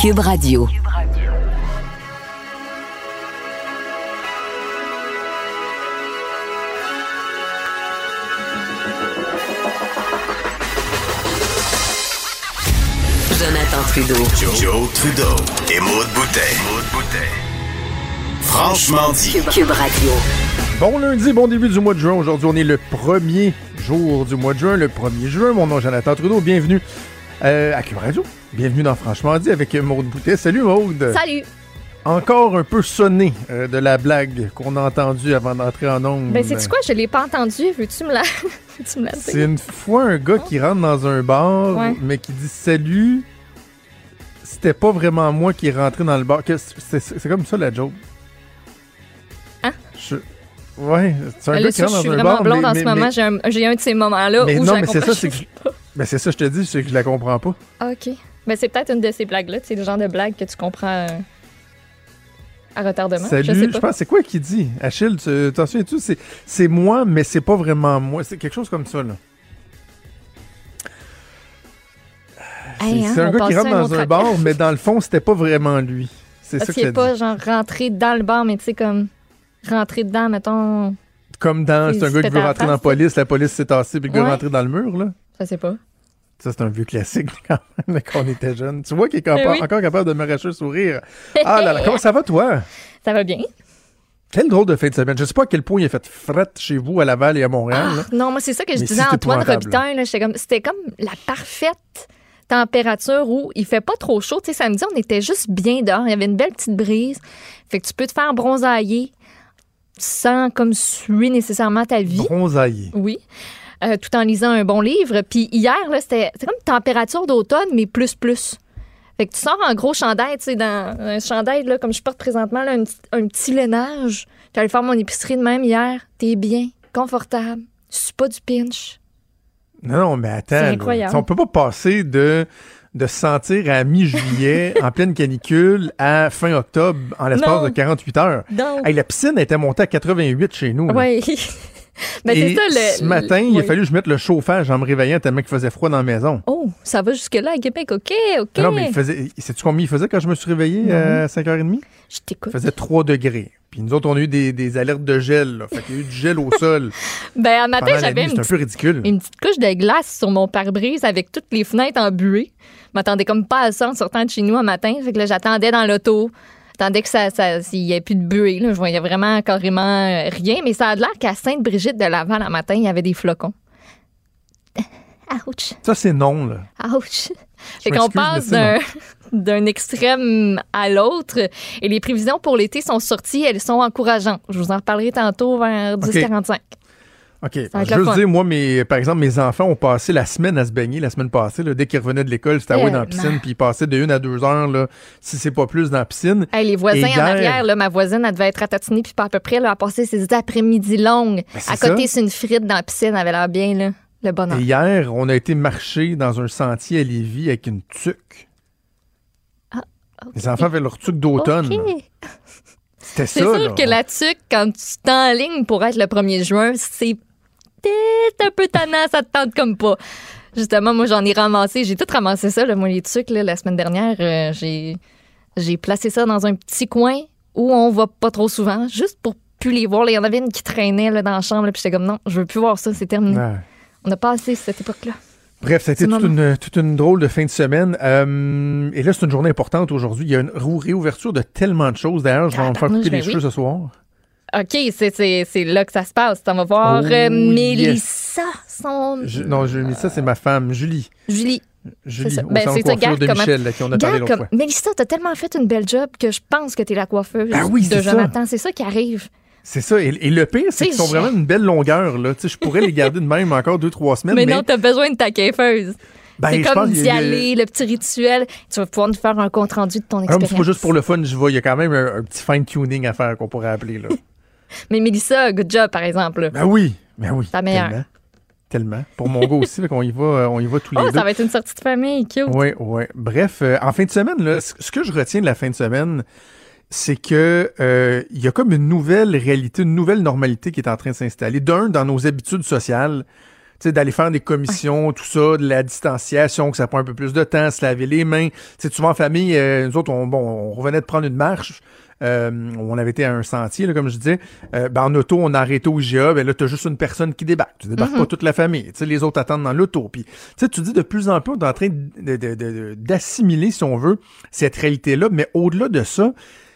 Cube Radio. Jonathan Trudeau. Joe, Trudeau et Maude Boutet. Franchement dit. Cube Radio. Bon lundi, bon début du mois de juin. Aujourd'hui, on est le premier jour du mois de juin, le 1er juin. Mon nom est Jonathan Trudeau. Bienvenue euh, à Cube Radio. Bienvenue dans Franchement dit avec Maude Boutet. Salut Maude. Salut! Encore un peu sonné euh, de la blague qu'on a entendue avant d'entrer en ondes. Ben, c'est quoi? Je l'ai pas entendu. Veux-tu me la, Veux-tu me la? C'est une fois un gars qui rentre dans un bar, Ouais. mais qui dit salut. C'était pas vraiment moi qui est rentré dans le bar. C'est comme ça la joke. Hein? Je- Ouais, c'est un Ben gars qui rentre je suis dans un vraiment bar. blonde mais, en ce mais- moment. J'ai un, un de ces moments-là mais où non, je mais c'est ça, c'est que ben, c'est ça, je te dis, c'est que je la comprends pas. Ah, OK. Ben, c'est peut-être une de ces blagues-là. C'est le genre de blague que tu comprends euh, à retardement. Salut, je sais je pas. pense, c'est quoi qu'il dit? Achille, tu t'en souviens-tu? C'est- C'est moi, mais c'est pas vraiment moi. C'est quelque chose comme ça, là. Hey, C'est hein, c'est un gars qui rentre un dans un bar, mais dans le fond, c'était pas vraiment lui. C'est ça Parce que qu'il ça est pas dit. genre rentré dans le bar, mais tu sais, comme rentré dedans, mettons. Comme dans, c'est un gars qui veut rentrer dans la police, la police s'est tassée, puis le gars est Ouais. rentré dans le mur, là. Je sais pas. Ça, c'est un vieux classique, quand même, quand on était jeune. Tu vois qu'il est capa- oui. encore capable de m'arracher un sourire. Ah là là, comment ça va, toi? Ça va bien? Quel drôle de fin de semaine. Je sais pas à quel point il a fait fret chez vous, à Laval et à Montréal. Ah, non, moi, c'est ça que je Mais disais à Antoine. Robitaille. comme- C'était comme la parfaite température où il fait pas trop chaud. Tu sais, samedi, on était juste bien dehors. Il y avait une belle petite brise. Fait que tu peux te faire bronzailler sans comme suer nécessairement ta vie. Bronzaillé. Oui. Euh, tout en lisant un bon livre. Puis hier, là, c'était comme température d'automne, mais plus, plus. Fait que tu sors en gros chandail, tu sais, dans un chandail, là, comme je porte présentement, là, un, petit- un petit lainage. J'allais faire mon épicerie de même hier. T'es bien, confortable. Suis pas du pinch. Non, non, mais attends. C'est là. incroyable. On peut pas passer de, de se sentir à mi-juillet, en pleine canicule, à fin octobre, en l'espace de 48 heures. Hey, la piscine était montée à 88 chez nous. là. Ben, Et c'est ça, le. ce matin, il a fallu que je mette le chauffage en me réveillant tellement qu'il faisait froid dans la maison. Oh, ça va jusque-là à Québec. OK, OK. Non, mais il faisait. Sais-tu combien il faisait quand je me suis réveillé Non. à 5h30? Je Il t'écoute. faisait 3 degrés. Puis nous autres, on a eu des, des alertes de gel. Là. Fait qu'il y a eu du gel au sol. Ben, un matin, j'avais une C'est un peu ridicule. une petite couche de glace sur mon pare-brise avec toutes les fenêtres embuées. Je m'attendais comme pas à ça en sortant de chez nous un matin. Fait que là, j'attendais dans l'auto. J'attendais que ça, ça, s'il y ait plus de buée. Là. Je voyais vraiment carrément euh, rien. Mais ça a l'air qu'à Sainte-Brigitte de Laval, un matin, il y avait des flocons. Ouch! Ça, c'est non, là. Ouch! Fait qu'on passe d'un, d'un extrême à l'autre. Et les prévisions pour l'été sont sorties. Elles sont encourageantes. Je vous en reparlerai tantôt vers 10h45. OK. Je veux dire, moi, mes, par exemple, mes enfants ont passé la semaine à se baigner, la semaine passée. Là, dès qu'ils revenaient de l'école, c'était à dans la piscine, puis ils passaient de une à deux heures, là, si c'est pas plus, dans la piscine. Hey, les voisins en arrière, là, ma voisine, elle devait être ratatinée, puis pas à peu près, là, à passer ses après-midi longues. Ben, c'est à côté, c'est une frite dans la piscine, elle avait l'air bien, là. Le bonheur. Et hier, on a été marcher dans un sentier à Lévis avec une tuque. Ah, ok. Les enfants avaient leur tuque d'automne. là. OK. C'était C'est ça, sûr là. que la tuque, quand tu t'enlignes pour être le 1er juin, c'est peut-être un peu tannant, ça te tente comme pas. Justement, moi, j'en ai ramassé. J'ai tout ramassé ça, là, moi, les tuques, là, la semaine dernière. euh, j'ai, j'ai placé ça dans un petit coin où on va pas trop souvent, juste pour plus les voir. Il y en avait une qui traînait là, dans la chambre, puis j'étais comme non, je veux plus voir ça, c'est terminé. Ouais. On a passé cette époque-là. Bref, ça a été Petit toute une, toute une drôle de fin de semaine. Euh, et là, c'est une journée importante aujourd'hui. Il y a une réouverture de tellement de choses. D'ailleurs, je vais me faire couper les ben cheveux ce soir. OK, c'est, là que ça se passe. On va voir Oh, euh, yes. Mélissa, son... Je- non, je, mais ça, c'est ma femme, Julie. Julie. Julie, Ben, c'est de ça, de Michel, là, qui on a parlé l'autre comme... fois. Mélissa, t'as tellement fait une belle job que je pense que t'es la coiffeuse Ah oui, de. Jonathan. C'est ça qui arrive. C'est ça. Et, et le pire, c'est qu'ils sont vraiment une belle longueur. Là. Je pourrais les garder de même encore deux, trois semaines. Mais, Mais, non, t'as besoin de ta coiffeuse. Ben, c'est comme d'y aller, le petit rituel. Tu vas pouvoir nous faire un compte rendu de ton Ah, expérience. c'est pas juste pour le fun, je vois. Il y a quand même un, un petit fine-tuning à faire qu'on pourrait appeler. Là. Mais Mélissa, good job, par exemple. ben oui, ben oui. Ta meilleure. Tellement. Tellement. Pour mon gars aussi, qu'on y va, euh, on y va tous les Oh, deux. ça va être une sortie de famille, cute. Oui, oui. Bref, euh, en fin de semaine, là, ce que je retiens de la fin de semaine, c'est que euh, il y a comme une nouvelle réalité, une nouvelle normalité qui est en train de s'installer. D'un, dans nos habitudes sociales, tu sais, d'aller faire des commissions, tout ça, de la distanciation, que ça prend un peu plus de temps, se laver les mains. Tu sais, souvent en famille, euh, nous autres, on, bon, on revenait de prendre une marche. Euh, on avait été à un sentier, là, comme je disais. Euh, ben, en auto, on a arrêté au IGA. Ben là, t'as juste une personne qui débarque. Tu débarques pas toute la famille. Tu sais, les autres attendent dans l'auto. Puis, tu sais, tu dis de plus en plus, on est en train d'assimiler, si on veut, cette réalité-là. Mais au-delà de ça,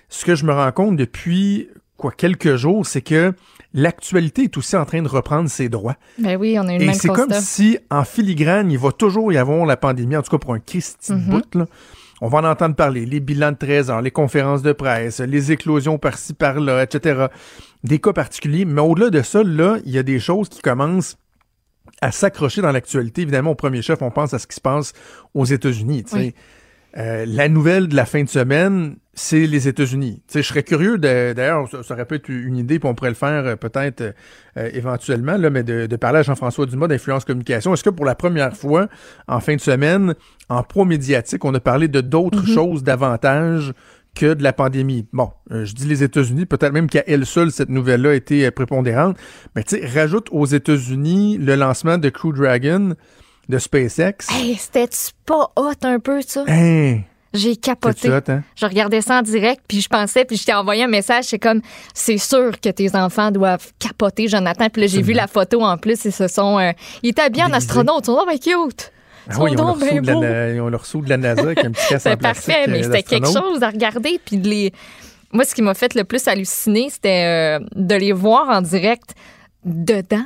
ce que je me rends compte depuis quoi quelques jours, c'est que l'actualité est aussi en train de reprendre ses droits. Ben oui, on a eu le Et c'est comme si, en filigrane, il va toujours y avoir la pandémie, en tout cas pour un Christy Mhm. bout, là. On va en entendre parler, les bilans de 13 heures, les conférences de presse, les éclosions par-ci, par-là, etc. Des cas particuliers. Mais au-delà de ça, là, il y a des choses qui commencent à s'accrocher dans l'actualité. Évidemment, au premier chef, on pense à ce qui se passe aux États-Unis. Euh, la nouvelle de la fin de semaine, c'est les États-Unis. Je serais curieux, d'ailleurs, ça, ça aurait pu être une idée, puis on pourrait le faire euh, peut-être euh, éventuellement, là, mais de, de parler à Jean-François Dumas d'Influence Communication. Est-ce que pour la première fois, en fin de semaine, en pro-médiatique, on a parlé de d'autres choses davantage que de la pandémie? Bon, euh, je dis les États-Unis, peut-être même qu'à elle seule, cette nouvelle-là a été prépondérante. Mais tu sais, rajoute aux États-Unis le lancement de Crew Dragon de SpaceX. Hey, c'était-tu pas hot un peu, ça? Hein, J'ai capoté. hot, hein? Je regardais ça en direct, puis je pensais, puis je t'ai envoyé un message, c'est comme, c'est sûr que tes enfants doivent capoter, Jonathan. Puis là, j'ai vu la photo en plus, ils se sont... euh, ils étaient bien en astronaute, ils sont donc ben cute. Ils Ah sont oui, ils ont, ben la, na- ils ont leur sous de la NASA avec un petit casque en C'est plastique. parfait, mais euh, c'était quelque chose à regarder. Puis de les... Moi, ce qui m'a fait le plus halluciner, c'était euh, de les voir en direct dedans.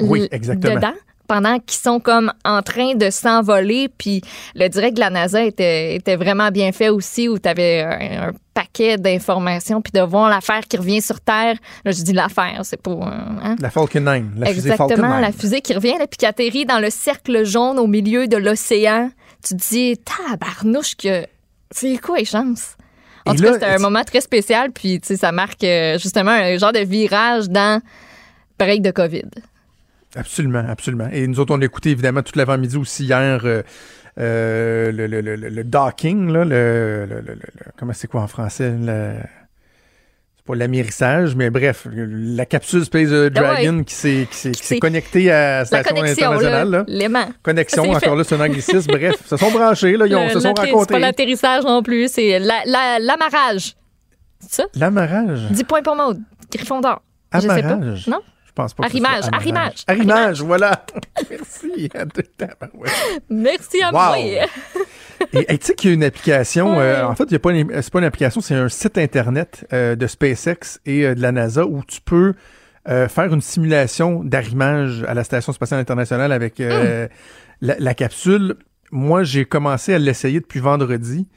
Oui, exactement. Dedans, pendant qu'ils sont comme en train de s'envoler. Puis le direct de la NASA était, était vraiment bien fait aussi, où tu avais un, un paquet d'informations. Puis de voir l'affaire qui revient sur Terre. Là, je dis l'affaire, c'est pas... euh, hein? La Falcon 9, la fusée Falcon Exactement, 9. la fusée qui revient, là, puis qui atterrit dans le cercle jaune au milieu de l'océan. Tu te dis, tabarnouche, que c'est quoi les chances? En Et tout là, cas, c'était un moment très spécial, puis tu sais, ça marque euh, justement un genre de virage dans break de COVID. Absolument, absolument. Et nous autres, on a écouté évidemment toute l'avant-midi aussi hier euh, euh, le, le, le, le- docking, là, le, comment c'est quoi en français? Le, c'est pas l'amérissage, mais bref, la capsule Space Dragon qui s'est qui connectée à la station connexion, internationale. l'aimant. Connexion, encore fait. là, c'est un anglicisme. bref, se sont branchés, là, ils ont, se sont l'atterri- C'est racontés. pas l'atterrissage non plus, c'est la- la- l'amarrage. c'est ça? L'amarrage. 10 points pour Maud. Griffon d'or. Je sais pas. Amarrage? Non? Je pense pas Arrimage, arrimage, Arrimage, voilà. Merci. Tabarouette. Merci à Wow. moi. Et et tu sais qu'il y a une application, euh, en fait, c'est pas une application, c'est un site internet euh, de SpaceX et euh, de la NASA où tu peux faire une simulation d'arrimage à la Station spatiale internationale avec la, la capsule. Moi, j'ai commencé à l'essayer depuis vendredi.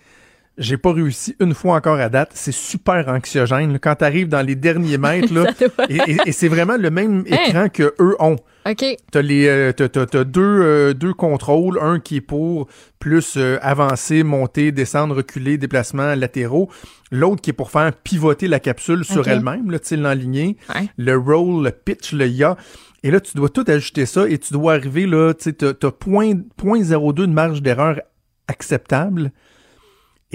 J'ai pas réussi une fois encore à date. C'est super anxiogène. là. Quand tu arrives dans les derniers mètres, là, et, et- et c'est vraiment le même Hein? écran que eux ont. OK. T'as les euh, t'as, t'as- t'as deux, euh, deux contrôles, un qui est pour plus euh, avancer, monter, descendre, reculer, déplacements latéraux, l'autre qui est pour faire pivoter la capsule sur elle-même, là, tu l'enligner, Ouais. le roll, le pitch, le ya. Et là, tu dois tout ajuster ça et tu dois arriver là, tu sais, t'as, t'as point, point 0.2 de marge d'erreur acceptable.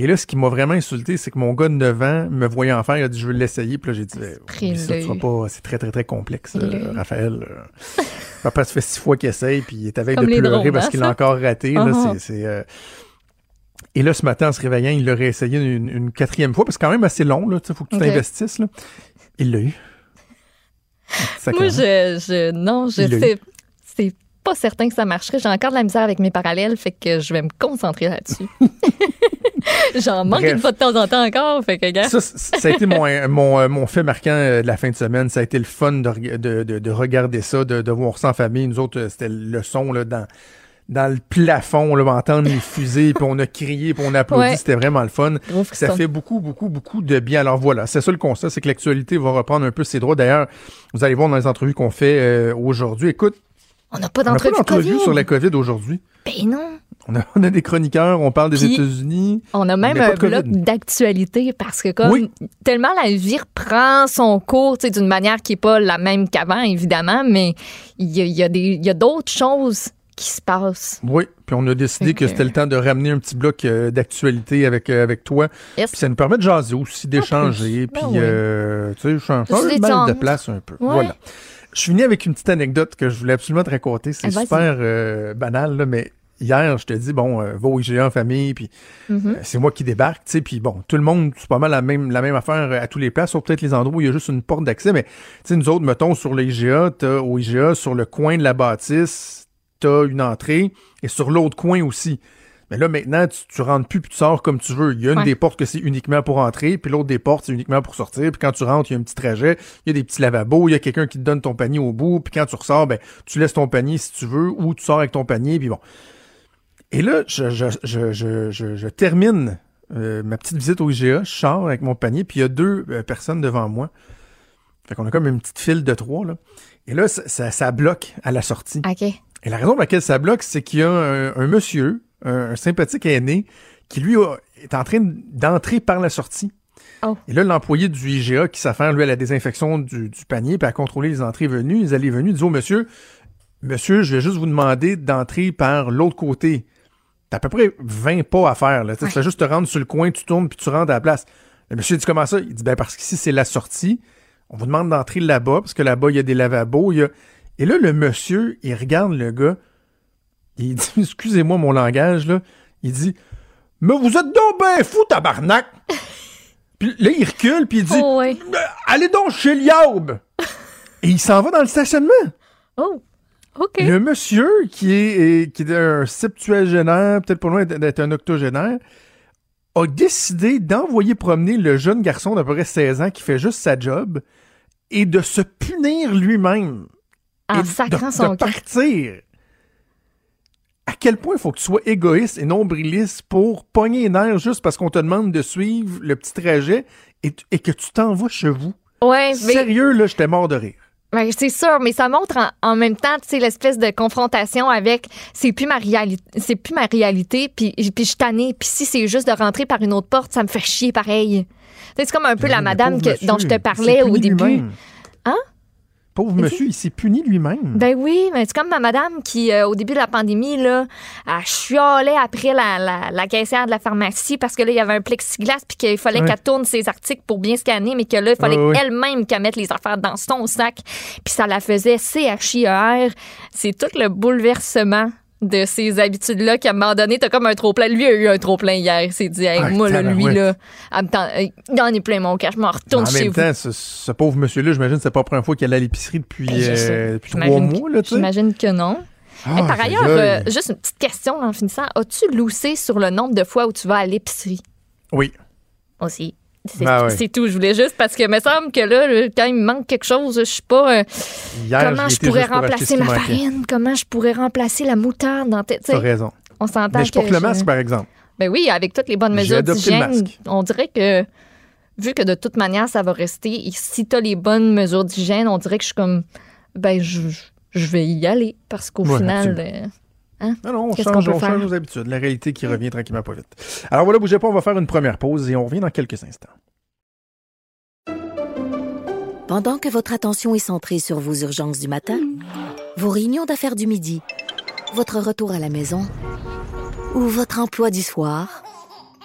Et là, ce qui m'a vraiment insulté, c'est que mon gars de 9 ans me voyant faire, il a dit je veux l'essayer. Puis là, j'ai dit eh, ça, tu pas, c'est très, très, très complexe, euh. Raphaël. euh. Papa, ça fait six fois qu'il essaye, puis il est avec de pleurer drones, parce hein, qu'il l'a encore raté. là, Uh-huh. c'est- c'est, euh, Et là, ce matin, en se réveillant, il l'aurait essayé une, une quatrième fois, parce que quand même assez long. Il faut que tu Ok. t'investisses. Il l'a eu. Moi, je, je non, je sais, c'est pas certain que ça marcherait. J'ai encore de la misère avec mes parallèles, fait que je vais me concentrer là-dessus. J'en manque Bref. une fois de temps en temps encore, fait que. Ça, ça a été mon, mon, euh, mon fait marquant euh, de la fin de semaine. Ça a été le fun de, reg- de, de, de regarder ça, de, de voir ça en famille. Nous autres, euh, c'était le son là, dans, dans le plafond, là, entendre les fusées, puis on a crié, puis on a applaudi. Ouais. C'était vraiment le fun. Ça fait beaucoup, beaucoup, beaucoup de bien. Alors voilà, c'est ça le constat, c'est que l'actualité va reprendre un peu ses droits. D'ailleurs, vous allez voir dans les entrevues qu'on fait euh, aujourd'hui. Écoute, On n'a pas d'entrevue COVID. sur la COVID aujourd'hui. Ben non. On a, on a des chroniqueurs, on parle des États-Unis. On a même un bloc d'actualité parce que comme Oui. tellement la vie reprend son cours, d'une manière qui est pas la même qu'avant, évidemment, mais il y a, y a des- y a d'autres choses qui se passent. Oui, puis on a décidé que c'était le temps de ramener un petit bloc euh, d'actualité avec, euh, avec toi. Yes. Puis ça nous permet de jaser aussi, d'échanger, Ben puis oui. euh, tu sais, changer De place un peu. Ouais. Voilà. Je finis avec une petite anecdote que je voulais absolument te raconter. C'est Ah, super euh, banal, là, mais hier, je te dis, bon, euh, va au IGA en famille, puis Mhm. euh, c'est moi qui débarque, tu sais, puis bon, tout le monde, c'est pas mal la même, la même affaire à tous les places, sauf peut-être les endroits où il y a juste une porte d'accès, mais tu sais, nous autres, mettons, sur le IGA, t'as, au IGA, sur le coin de la bâtisse, t'as une entrée, et sur l'autre coin aussi. Mais là, maintenant, tu, tu rentres plus puis tu sors comme tu veux. Il y a une Ouais. des portes que c'est uniquement pour entrer, puis l'autre des portes, c'est uniquement pour sortir. Puis quand tu rentres, il y a un petit trajet, il y a des petits lavabos, il y a quelqu'un qui te donne ton panier au bout, puis quand tu ressors, ben, tu laisses ton panier si tu veux, ou tu sors avec ton panier, puis bon. Et là, je, je, je, je, termine euh, ma petite visite au IGA, je sors avec mon panier, puis il y a deux euh, personnes devant moi. Fait qu'on a comme une petite file de trois, là. Et là, ça, ça, ça bloque à la sortie. OK. Et la raison pour laquelle ça bloque, c'est qu'il y a un, un monsieur, un, un sympathique aîné, qui lui est en train d'entrer par la sortie. Oh. Et là, l'employé du IGA qui s'affaire, lui, à la désinfection du, du panier, puis à contrôler les entrées venues, les allées venues, dit au monsieur, monsieur, je vais juste vous demander d'entrer par l'autre côté. T'as à peu près 20 pas à faire, là. Tu fais juste te rendre sur le coin, tu tournes, puis tu rentres à la place. Le monsieur dit comment ça? Il dit, ben, parce qu'ici, c'est la sortie. On vous demande d'entrer là-bas, parce que là-bas, il y a des lavabos, il y a... Et là, le monsieur, il regarde le gars, il dit, excusez-moi mon langage, là, il dit, mais vous êtes donc ben fou, tabarnak! puis là, il recule, puis il dit, Oh, ouais. Euh, allez donc chez Liaube! Et il s'en va dans le stationnement. Oh. OK. Le monsieur, qui est, est- qui est un septuagénaire, peut-être pas loin d'être un octogénaire, a décidé d'envoyer promener le jeune garçon d'à peu près 16 ans qui fait juste sa job et de se punir lui-même. En et sacrant de, son de partir. À quel point il faut que tu sois égoïste et nombriliste pour pogner les nerfs juste parce qu'on te demande de suivre le petit trajet et, que tu t'en vas chez vous? Ouais, mais Sérieux, là, j'étais mort de rire. Ben, c'est sûr, mais ça montre en, en même temps, tu sais, l'espèce de confrontation avec c'est plus ma réalité, c'est plus ma réalité, puis puis je tannée, puis si c'est juste de rentrer par une autre porte, ça me fait chier pareil. C'est comme un peu la Mais madame que- dont je te parlais au début. Hein? Pauvre monsieur, il s'est puni lui-même. Ben oui, mais c'est comme ma madame qui, euh, au début de la pandémie, là, elle chialait après la, la, la caissière de la pharmacie parce que là, il y avait un plexiglas puis qu'il fallait Ouais. qu'elle tourne ses articles pour bien scanner, mais que là, il fallait Ouais, ouais. elle-même qu'elle mette les affaires dans son sac. Puis ça la faisait CHIER. C'est tout le bouleversement de ces habitudes-là qu'à un moment donné, t'as comme un trop-plein. Lui a eu un trop-plein hier. Il s'est dit, Hey, Ah, moi, là, lui, là, il en est plein mon cas, je m'en retourne en chez même vous. temps, ce, ce pauvre monsieur-là, j'imagine que c'est pas la première fois qu'il allait à l'épicerie depuis, Ben, euh, depuis trois mois. J'imagine que non. Mais par ailleurs, euh, juste une petite question en finissant. As-tu loussé sur le nombre de fois où tu vas à l'épicerie? Oui. aussi? C'est Ben ouais. c'est tout. Je voulais juste parce que me semble que là, quand il me manque quelque chose, je sais pas euh, Hier, comment je pourrais pour remplacer ma farine, comment je pourrais remplacer la moutarde dans T'as raison. On s'entend Mais je que porte le je- masque, par exemple. Ben oui, avec toutes les bonnes mesures d'hygiène, on dirait que vu que de toute manière ça va rester, et si tu as les bonnes mesures d'hygiène, on dirait que je suis comme ben je, je vais y aller parce qu'au Ouais, final euh, Non, non, on change, on change nos habitudes. La réalité qui revient tranquillement pas vite. Alors voilà, bougez pas, on va faire une première pause et on revient dans quelques instants. Pendant que votre attention est centrée sur vos urgences du matin, vos réunions d'affaires du midi, votre retour à la maison ou votre emploi du soir,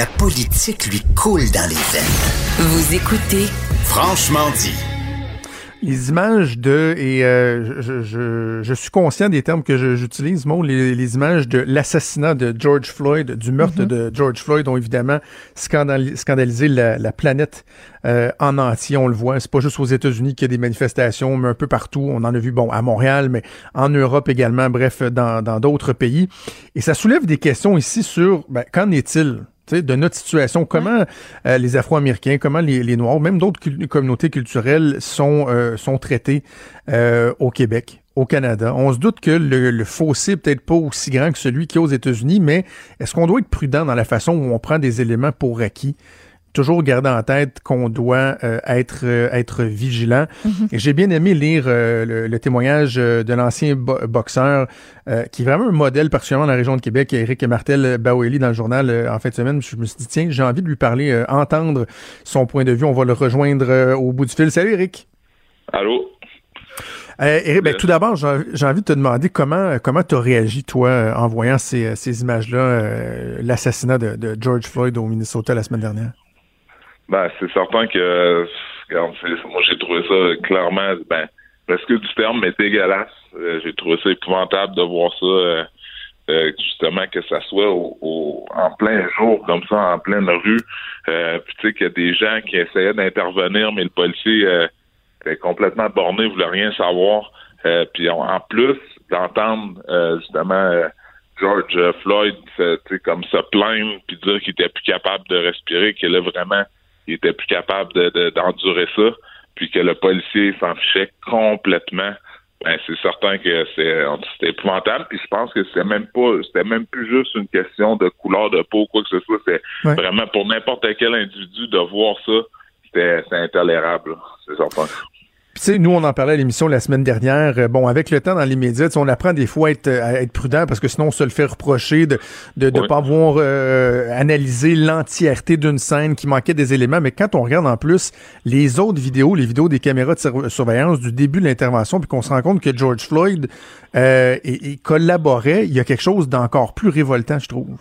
La politique lui coule dans les veines. Vous écoutez Franchement dit. les images de, et euh, je, je, je, suis conscient des termes que j'utilise, moi, les, les, images de l'assassinat de George Floyd, du meurtre mm-hmm. de George Floyd ont évidemment scandalisé la, la planète euh, en entier, on le voit. C'est pas juste aux États-Unis qu'il y a des manifestations, mais un peu partout. On en a vu, bon, à Montréal, mais en Europe également, bref, dans d'autres pays. Et ça soulève des questions ici sur, ben, qu'en est-il de notre situation, comment euh, les Afro-Américains, comment les, Noirs, même d'autres communautés culturelles sont, euh, sont traités euh, au Québec, au Canada? On se doute que le, le fossé peut-être pas aussi grand que celui qui est aux États-Unis, mais est-ce qu'on doit être prudent dans la façon où on prend des éléments pour acquis? Toujours garder en tête qu'on doit euh, être euh, être vigilant. Mhm. Et j'ai bien aimé lire euh, le, témoignage de l'ancien boxeur qui est vraiment un modèle particulièrement dans la région de Québec, Éric Martel Baweli dans le journal en fin de semaine. Je me suis dit tiens, j'ai envie de lui parler, entendre son point de vue. On va le rejoindre au bout du fil. Salut Éric. Allô? Éric, ben, tout d'abord, j'ai envie de te demander comment comment tu as réagi, toi, en voyant ces, ces images-là, l'assassinat de, de George Floyd au Minnesota la semaine dernière? Ben, c'est certain que moi j'ai trouvé ça clairement ben presque du terme, mais dégueulasse. Euh, j'ai trouvé ça épouvantable de voir ça euh, euh, justement que ça soit au, en plein jour, comme ça, en pleine rue. puis tu sais qu'il y a des gens qui essayaient d'intervenir, mais le policier était complètement borné, voulait rien savoir. puis en plus d'entendre justement George Floyd comme se plaindre puis dire qu'il était plus capable de respirer, qu'il a vraiment il était plus capable d'endurer ça, puis que le policier s'en fichait complètement. Ben, c'est certain que c'est épouvantable. Puis je pense que c'est même pas c'était même plus juste une question de couleur de peau ou quoi que ce soit. C'est vraiment pour n'importe quel individu de voir ça, c'était intolérable. C'est certain sais, nous, on en parlait à l'émission la semaine dernière. Euh, bon, avec le temps dans les médias, on apprend des fois à être, à être, prudent parce que sinon, on se le fait reprocher de de, de pas avoir euh, analysé l'entièreté d'une scène qui manquait des éléments. Mais quand on regarde en plus les autres vidéos, les vidéos des caméras de surveillance du début de l'intervention, puis qu'on se rend compte que George Floyd euh, collaborait, il y a quelque chose d'encore plus révoltant, je trouve.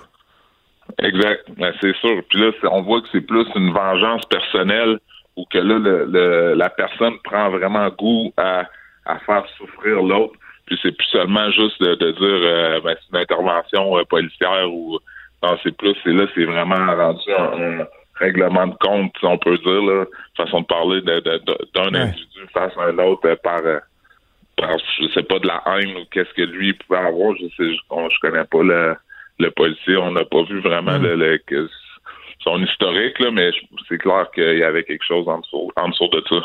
Exact, ben, c'est sûr. Puis là, on voit que c'est plus une vengeance personnelle ou que là, le, la personne prend vraiment goût à, à faire souffrir l'autre. Puis c'est plus seulement juste de, dire euh, ben, c'est une intervention euh, policière ou non, c'est plus, c'est là, c'est vraiment rendu un, règlement de compte, si on peut dire, là, façon de parler d'un de, individu face à un autre par, par, je sais pas, de la haine ou qu'est-ce que lui pouvait avoir. Je sais, je, je connais pas le, le policier, on n'a pas vu vraiment le, le, son historique, là, mais c'est clair qu'il y avait quelque chose en dessous, en dessous de ça.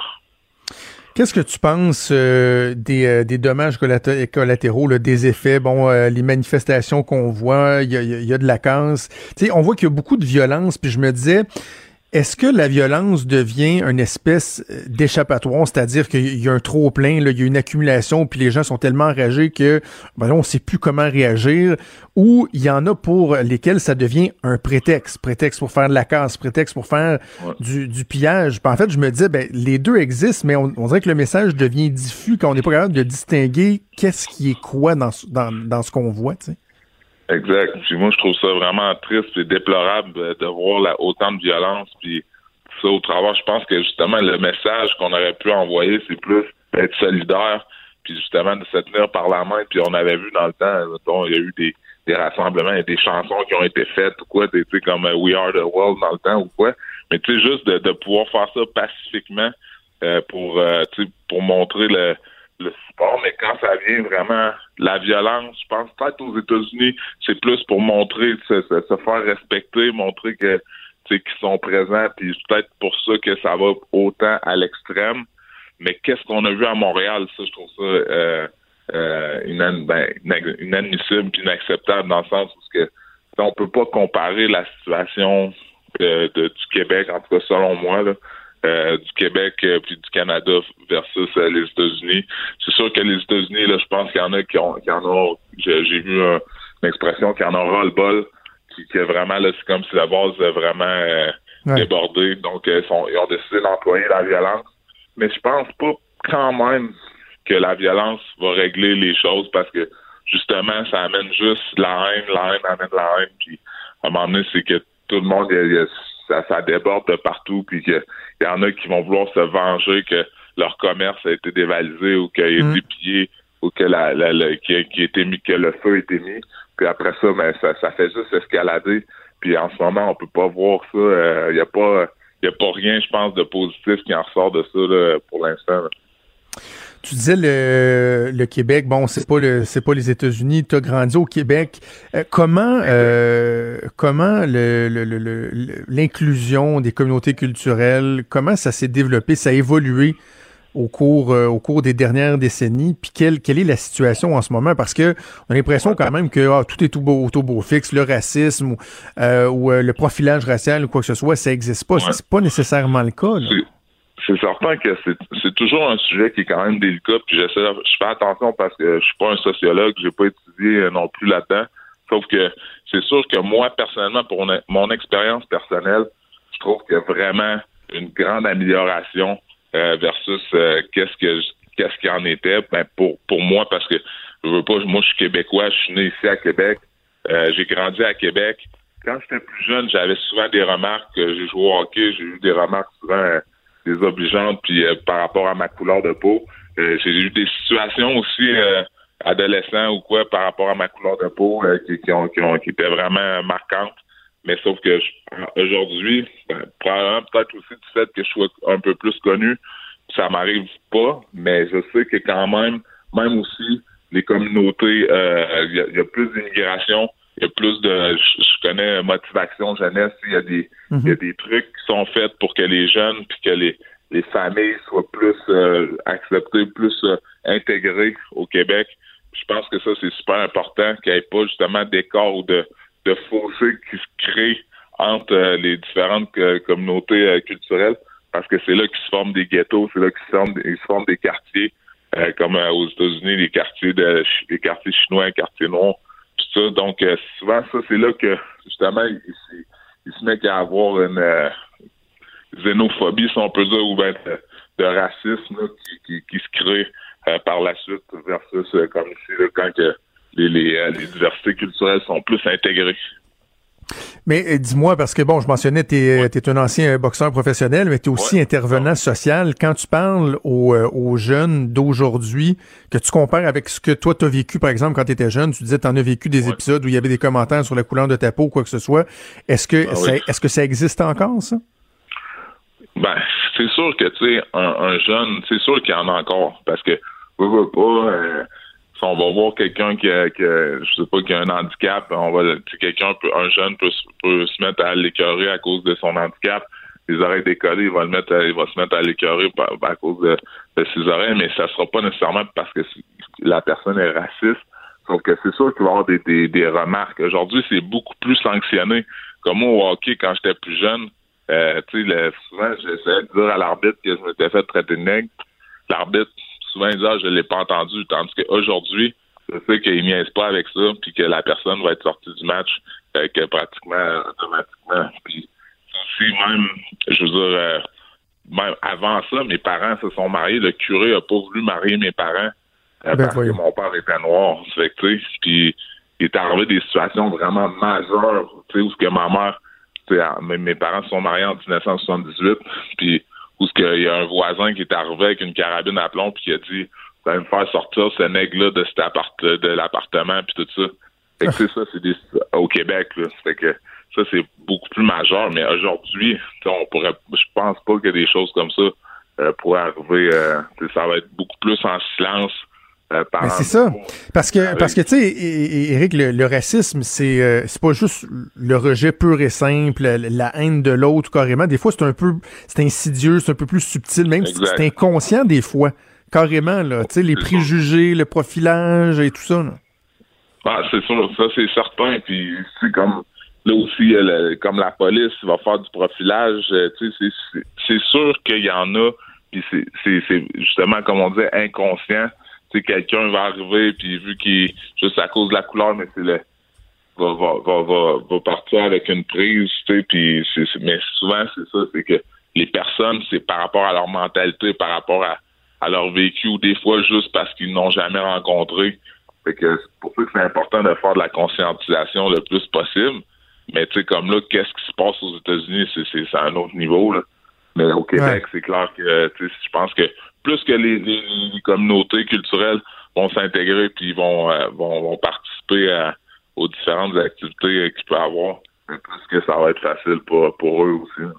Qu'est-ce que tu penses euh, des, euh, des, dommages collatéraux, des effets, bon, euh, les manifestations qu'on voit, il y a, y a, de la casse. on voit qu'il y a beaucoup de violence, puis je me disais, est-ce que la violence devient une espèce euh, d'échappatoire, c'est-à-dire qu'il y a un trop plein, il y a une accumulation, puis les gens sont tellement enragés que ben on ne sait plus comment réagir, ou il y en a pour lesquels ça devient un prétexte, prétexte pour faire de la casse, prétexte pour faire du, pillage. en fait, je me disais, ben, les deux existent, mais on, dirait que le message devient diffus quand on n'est pas capable de distinguer qu'est-ce qui est quoi dans, dans, dans ce qu'on voit. Tu sais. Exact. Puis moi, je trouve ça vraiment triste et déplorable de voir la, autant de violence. Puis ça, au travers, je pense que justement, le message qu'on aurait pu envoyer, c'est plus être solidaire, puis justement de se tenir par la main. Puis on avait vu dans le temps, il y a eu des, rassemblements, a des chansons qui ont été faites ou quoi, tu sais, comme euh, We Are the World dans le temps ou quoi. Mais tu sais, juste de, de pouvoir faire ça pacifiquement euh, pour, euh, pour montrer le le sport, mais quand ça vient vraiment la violence, je pense peut-être aux États-Unis, c'est plus pour montrer, se, faire respecter, montrer que qu'ils sont présents, puis peut-être pour ça que ça va autant à l'extrême. Mais qu'est-ce qu'on a vu à Montréal, ça, je trouve ça euh, euh, ben, inadmissible inacceptable dans le sens où que on peut pas comparer la situation euh, du Québec, en tout cas selon moi, là, euh, du Québec euh, puis du Canada versus euh, les États-Unis. C'est sûr que les États-Unis, là, je pense qu'il y en a qui, ont, qui en ont. J'ai vu une expression qui en aura le bol, qui, qui vraiment là, c'est comme si la base est vraiment débordée. Donc, ils, sont, ils ont décidé d'employer la violence. Mais je pense pas quand même que la violence va régler les choses parce que justement, ça amène juste la haine, la haine amène la haine. Puis à un moment donné, c'est que tout le monde, ça, ça déborde de partout, puis qu'il y en a qui vont vouloir se venger, que leur commerce a été dévalisé ou qu'il a été Mm. pillé ou que la, la, la- qui, a, qui a été mis, que le feu a été mis. Puis après ça, ben, ça, ça fait juste escalader. Puis en ce moment, on peut pas voir ça. Il y a pas y a pas rien, je pense, de positif qui en ressort de ça là, pour l'instant. Tu disais le, le Québec, bon, c'est pas le c'est pas les États-Unis, tu as grandi au Québec. Euh, comment euh, comment le- le- le- l'inclusion des communautés culturelles, comment ça s'est développé, ça a évolué au cours euh, au cours des dernières décennies, puis quelle quelle est la situation en ce moment? Parce que on a l'impression quand même que ah, tout est tout beau tout beau fixe, le racisme ou, euh, ou euh, le profilage racial ou quoi que ce soit, ça existe pas, Ouais. c'est pas nécessairement le cas. C'est- certain que c'est toujours un sujet qui est quand même délicat, puis j'essaie, je fais attention parce que je suis pas un sociologue, j'ai pas étudié euh, non plus là-dedans. Sauf que c'est sûr que moi, personnellement, pour mon, expérience personnelle, je trouve qu'il y a vraiment une grande amélioration euh, versus euh, qu'est-ce que qu'est-ce qu'il en était. Ben pour pour moi, parce que je veux pas, moi je suis québécois, je suis né ici à Québec, euh, j'ai grandi à Québec. Quand j'étais plus jeune, j'avais souvent des remarques. euh, J'ai joué au hockey, j'ai eu des remarques souvent désobligeantes, puis euh, par rapport à ma couleur de peau. Euh, j'ai eu des situations aussi euh, adolescents ou quoi par rapport à ma couleur de peau euh, qui, qui, ont, qui, ont, qui étaient vraiment marquantes. Mais sauf que aujourd'hui, ben, probablement peut-être aussi du fait que je sois un peu plus connu, ça m'arrive pas, mais je sais que quand même, même aussi, les communautés, euh, il y, y a plus d'immigration, il y a plus de, je, connais motivation jeunesse, il y a des, il y a des trucs qui sont faits pour que les jeunes puis que les, les familles soient plus euh, acceptées, plus euh, intégrées au Québec. Je pense que ça, c'est super important qu'il n'y ait pas justement d'écart ou de, de fossé qui se crée entre euh, les différentes euh, communautés euh, culturelles parce que c'est là qu'ils se forment des ghettos, c'est là qu'ils se forment, ils se forment des quartiers, euh, comme euh, aux États-Unis, les quartiers de les quartiers chinois, les quartiers noirs, Donc euh, souvent ça, c'est là que justement il, se met qu'à avoir une euh, xénophobie, si on peut dire, ou bien de, racisme qui, se crée euh, par la suite versus comme ici quand les diversités culturelles sont plus intégrées. Mais euh, dis-moi, parce que bon, je mentionnais, tu es, un ancien boxeur professionnel, mais tu es aussi Ouais. intervenant social. Quand tu parles aux, euh, aux jeunes d'aujourd'hui, que tu compares avec ce que toi tu as vécu, par exemple, quand tu étais jeune, tu disais tu en as vécu des Ouais. épisodes où il y avait des commentaires sur la couleur de ta peau ou quoi que ce soit. Est-ce que, Ah ça, oui. est-ce que ça existe encore, ça? Ben, c'est sûr que, tu sais, un, un jeune, c'est sûr qu'il y en a encore. Parce que, veux, veux pas, euh, si on va voir quelqu'un qui a, qui a- je sais pas, qui a un handicap, on va, quelqu'un un jeune peut, peut se mettre à l'écœurer à cause de son handicap. Les oreilles décollées, il va le mettre, à- il va se mettre à l'écœurer à cause de, de ses oreilles, mais ça sera pas nécessairement parce que la personne est raciste. Sauf que c'est sûr qu'il va y avoir des, des, des remarques. Aujourd'hui, c'est beaucoup plus sanctionné. Comme moi, au hockey, quand j'étais plus jeune, euh, tu sais, souvent, j'essayais de dire à l'arbitre que je m'étais fait traiter de nègre. L'arbitre, souvent, il disait, ah, je l'ai pas entendu. Tandis qu'aujourd'hui, je sais qu'il niaise pas avec ça, puis que la personne va être sortie du match euh, que pratiquement automatiquement. Puis, aussi même, je veux dire, euh, même avant ça, mes parents se sont mariés. Le curé a pas voulu marier mes parents euh, Ben, parce que mon père était noir. Fait que, puis il est arrivé des situations vraiment majeures, tu sais, où ce que ma mère, en- mes, mes parents se sont mariés en 1978, puis où que il y a un voisin qui est arrivé avec une carabine à plomb, puis qui a dit, vous allez me faire sortir ce nègre-là de cet l'appartement, puis tout ça. Fait que, sais, ça, c'est au Québec, là. Que ça, c'est beaucoup plus majeur, mais aujourd'hui, on pourrait, je pense pas a des choses comme ça euh, pourraient arriver, euh, ça va être beaucoup plus en silence. Euh, c'est ça. Parce que, parce que tu sais, Éric, le, le racisme, c'est euh, c'est pas juste le rejet pur et simple, la, haine de l'autre carrément. Des fois, c'est un peu, c'est insidieux, c'est un peu plus subtil, même si c'est inconscient des fois, carrément là. Tu sais, les préjugés, le profilage et tout ça. là. Ah, c'est sûr, ça c'est certain. Puis c'est comme là aussi, euh, le- comme la police va faire du profilage, tu sais, c'est- sûr qu'il y en a. Puis c'est- c'est c'est justement comme on disait inconscient. Tu sais, quelqu'un va arriver puis vu qu'il juste à cause de la couleur, mais c'est le va, va, va, va, va partir avec une prise, tu sais, puis c'est, mais souvent c'est ça, c'est que les personnes, c'est par rapport à leur mentalité, par rapport à, à leur vécu, ou des fois juste parce qu'ils n'ont jamais rencontré. Fait que c'est pour ça que c'est important de faire de la conscientisation le plus possible. Mais tu sais, comme là, qu'est-ce qui se passe aux États-Unis, c'est, c'est, c'est à un autre niveau. Là. Mais au Québec, c'est clair que je pense que plus que les, communautés culturelles vont s'intégrer puis vont, euh, vont, vont participer aux différentes activités qu'il peut avoir, plus que ça va être facile pour, pour eux aussi.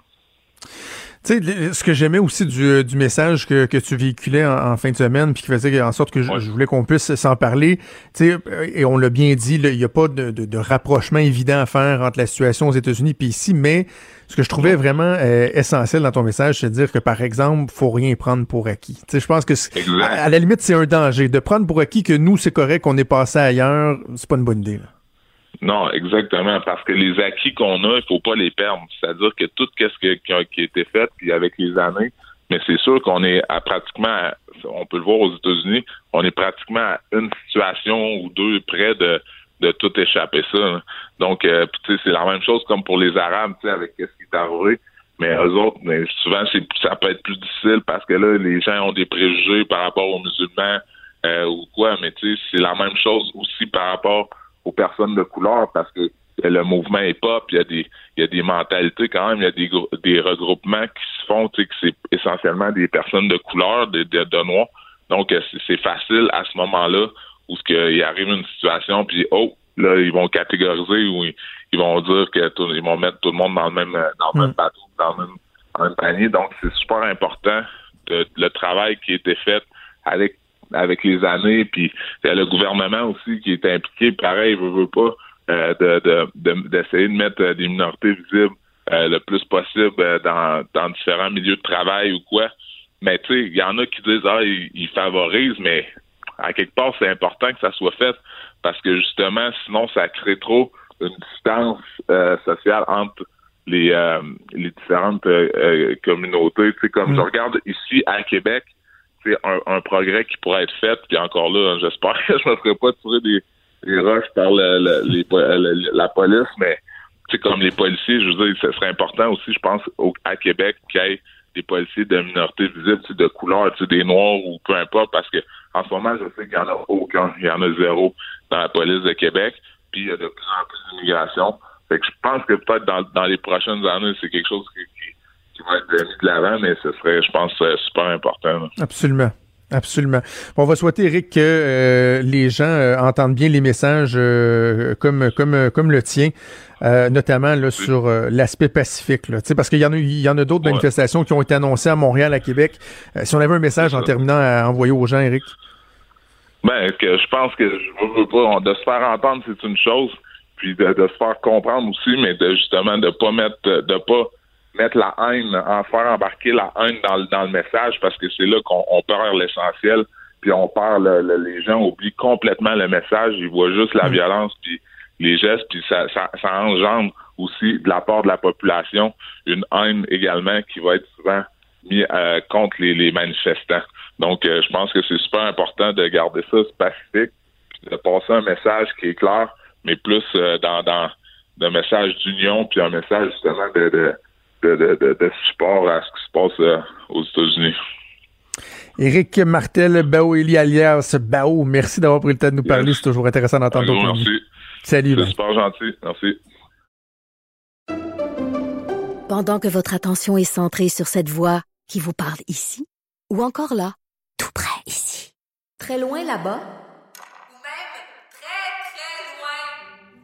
Tu sais, ce que j'aimais aussi du, euh, du message que, que, tu véhiculais en, fin de semaine, puis qui faisait en sorte que je, voulais qu'on puisse s'en parler, tu sais, et on l'a bien dit, il n'y a pas de, de, rapprochement évident à faire entre la situation aux États-Unis puis ici, mais ce que je trouvais vraiment euh, essentiel dans ton message, c'est de dire que, par exemple, faut rien prendre pour acquis. Tu sais, je pense que, à, la limite, c'est un danger. De prendre pour acquis que nous, c'est correct, qu'on est passé ailleurs, c'est pas une bonne idée. Là. Non, exactement, parce que les acquis qu'on a, il faut pas les perdre. C'est-à-dire que tout ce qui a, été fait, puis avec les années, mais c'est sûr qu'on est à pratiquement, on peut le voir aux États-Unis, on est pratiquement à une situation ou deux près de, de tout échapper ça. Donc, euh, c'est la même chose comme pour les Arabes, avec ce qui est arrivé. Mais eux autres, mais souvent, ça peut être plus difficile parce que là, les gens ont des préjugés par rapport aux musulmans euh, ou quoi. Mais c'est la même chose aussi par rapport aux personnes de couleur parce que le mouvement est pop, il y a des il y a des mentalités quand même, il y a des des regroupements qui se font, tu sais que c'est essentiellement des personnes de couleur, de, de, de noirs. Donc euh, c'est facile à ce moment-là où ce qu'il arrive une situation puis oh là ils vont catégoriser ou ils, vont dire que ils vont mettre tout le monde dans le même dans le même mm. bateau, dans le même, panier. Donc c'est super important de, le travail qui a été fait avec avec les années, puis le gouvernement aussi qui est impliqué, pareil, veut, veut pas, euh, de, d'essayer de, mettre euh, des minorités visibles euh, le plus possible dans, dans différents milieux de travail ou quoi. Mais tu sais, il y en a qui disent ah ils, favorisent, mais à quelque part c'est important que ça soit fait parce que justement sinon ça crée trop une distance sociale entre les les différentes communautés. Tu sais comme je mm. regarde ici à Québec, un, progrès qui pourrait être fait. Puis encore là, j'espère que je me ferai pas tirer des, des roches par la police, mais comme les policiers, je veux dire, ce serait important aussi, je pense, à Québec qu'il y ait des policiers de minorité visible, de couleur, des noirs ou peu importe, parce que en ce moment, je sais qu'il y en a aucun, il y en a zéro dans la police de Québec, puis il y a de plus en plus d'immigration. Fait que je pense que peut-être dans, dans les prochaines années, c'est quelque chose qui, va être mis de l'avant, mais ce serait, je pense, euh, super important. Absolument. Absolument. on va souhaiter, Eric, que euh, les gens euh, entendent bien les messages comme, comme, comme le tien, notamment là, sur l'aspect pacifique. Là, parce qu'il y en a, il y en a d'autres manifestations qui ont été annoncées à Montréal, à Québec. si on avait un message en terminant à envoyer aux gens, Eric. Ben, que je pense que je veux pas, de se faire entendre, c'est une chose, puis de, de, se faire comprendre aussi, mais de justement de pas mettre, de pas mettre la haine, en faire embarquer la haine dans, dans le message parce que c'est là qu'on perd l'essentiel, puis on perd le, les gens oublient complètement le message, ils voient juste la mm. violence puis les gestes, puis ça, ça, ça engendre aussi de la part de la population une haine également qui va être souvent mis euh, contre les, les, manifestants. Donc, euh, je pense que c'est super important de garder ça pacifique, puis de passer un message qui est clair, mais plus euh, dans, dans un message d'union, puis un message justement de, de de, support à ce qui se passe euh, aux États-Unis. Éric Martel, Bao Eli alias Bao, merci d'avoir pris le temps de nous parler. C'est toujours intéressant d'entendre ton Merci. Salut. C'est super gentil. Merci. Pendant que votre attention est centrée sur cette voix qui vous parle ici, ou encore là, tout près ici, très loin là-bas,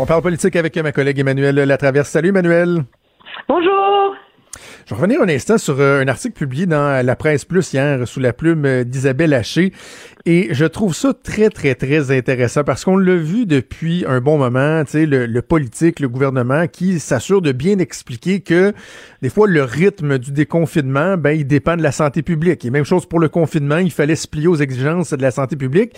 On parle politique avec ma collègue Emmanuel Latraverse. Salut Emmanuel. Bonjour. Je vais revenir un instant sur euh, un article publié dans la presse plus hier sous la plume d'Isabelle Haché et je trouve ça très très très intéressant parce qu'on l'a vu depuis un bon moment, tu sais le, le, politique, le gouvernement qui s'assure de bien expliquer que des fois le rythme du déconfinement ben il dépend de la santé publique et même chose pour le confinement, il fallait se plier aux exigences de la santé publique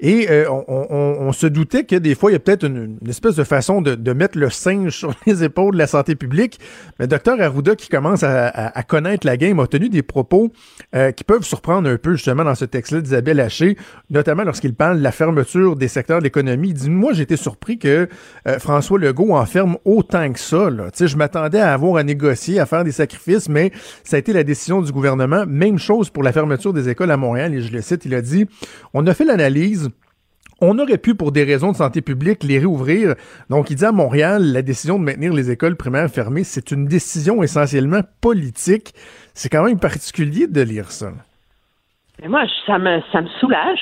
Et euh, on, se doutait que des fois, il y a peut-être une, espèce de façon de, mettre le singe sur les épaules de la santé publique. Mais docteur Arruda, qui commence à, connaître la game, a tenu des propos euh, qui peuvent surprendre un peu justement dans ce texte-là d'Isabelle Haché, notamment lorsqu'il parle de la fermeture des secteurs de l'économie. Il dit, moi, j'étais surpris que euh, François Legault en ferme autant que ça. Là. Je m'attendais à avoir à négocier, à faire des sacrifices, mais ça a été la décision du gouvernement. Même chose pour la fermeture des écoles à Montréal. Et je le cite, il a dit, on a fait l'analyse on aurait pu, pour des raisons de santé publique, les réouvrir. Donc, il dit à Montréal, la décision de maintenir les écoles primaires fermées, c'est une décision essentiellement politique. C'est quand même particulier de lire ça. Mais moi, ça me, ça me soulage.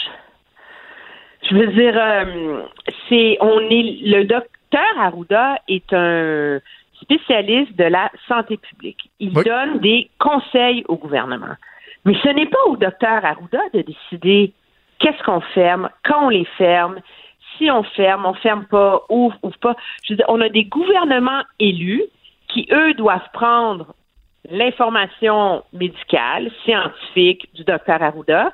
Je veux dire, euh, c'est, on est, le docteur Arruda est un spécialiste de la santé publique. Il donne des conseils au gouvernement. Mais ce n'est pas au docteur Arruda de décider qu'est-ce qu'on ferme, quand on les ferme, si on ferme, on ferme pas, ouvre, ouvre pas. Je veux dire, on a des gouvernements élus qui, eux, doivent prendre l'information médicale, scientifique du docteur Arruda,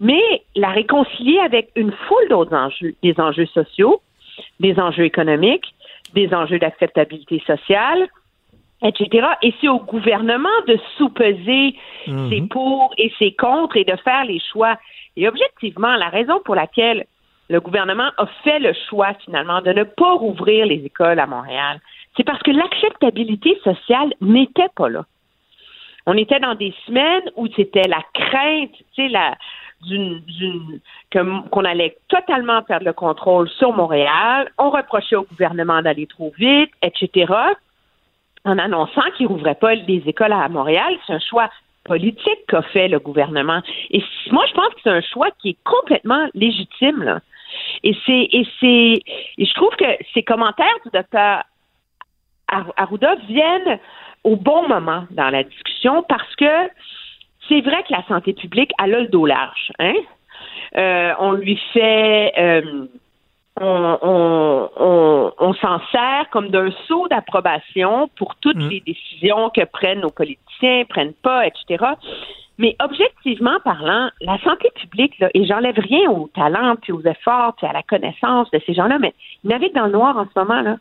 mais la réconcilier avec une foule d'autres enjeux, des enjeux sociaux, des enjeux économiques, des enjeux d'acceptabilité sociale, etc. Et c'est au gouvernement de sous-peser mhm. ses pour et ses contre et de faire les choix. Et objectivement, la raison pour laquelle le gouvernement a fait le choix finalement de ne pas rouvrir les écoles à Montréal, c'est parce que l'acceptabilité sociale n'était pas là. On était dans des semaines où c'était la crainte, tu sais, la, d'une, qu'on allait totalement perdre le contrôle sur Montréal. On reprochait au gouvernement d'aller trop vite, etc. En annonçant qu'il rouvrait pas les écoles à Montréal, c'est un choix politique qu'a fait le gouvernement. Et moi, je pense que c'est un choix qui est complètement légitime. Là. Et c'est et c'est et je trouve que ces commentaires du docteur Arruda viennent au bon moment dans la discussion parce que c'est vrai que la santé publique a le dos large. Hein? Euh, on lui fait euh, on, on, s'en sert comme d'un saut d'approbation pour toutes mm. les décisions que prennent nos politiciens, prennent pas, etc. Mais objectivement parlant, la santé publique, là, et j'enlève rien au talent, puis aux efforts, puis à la connaissance de ces gens-là, mais ils naviguent dans le noir en ce moment, là.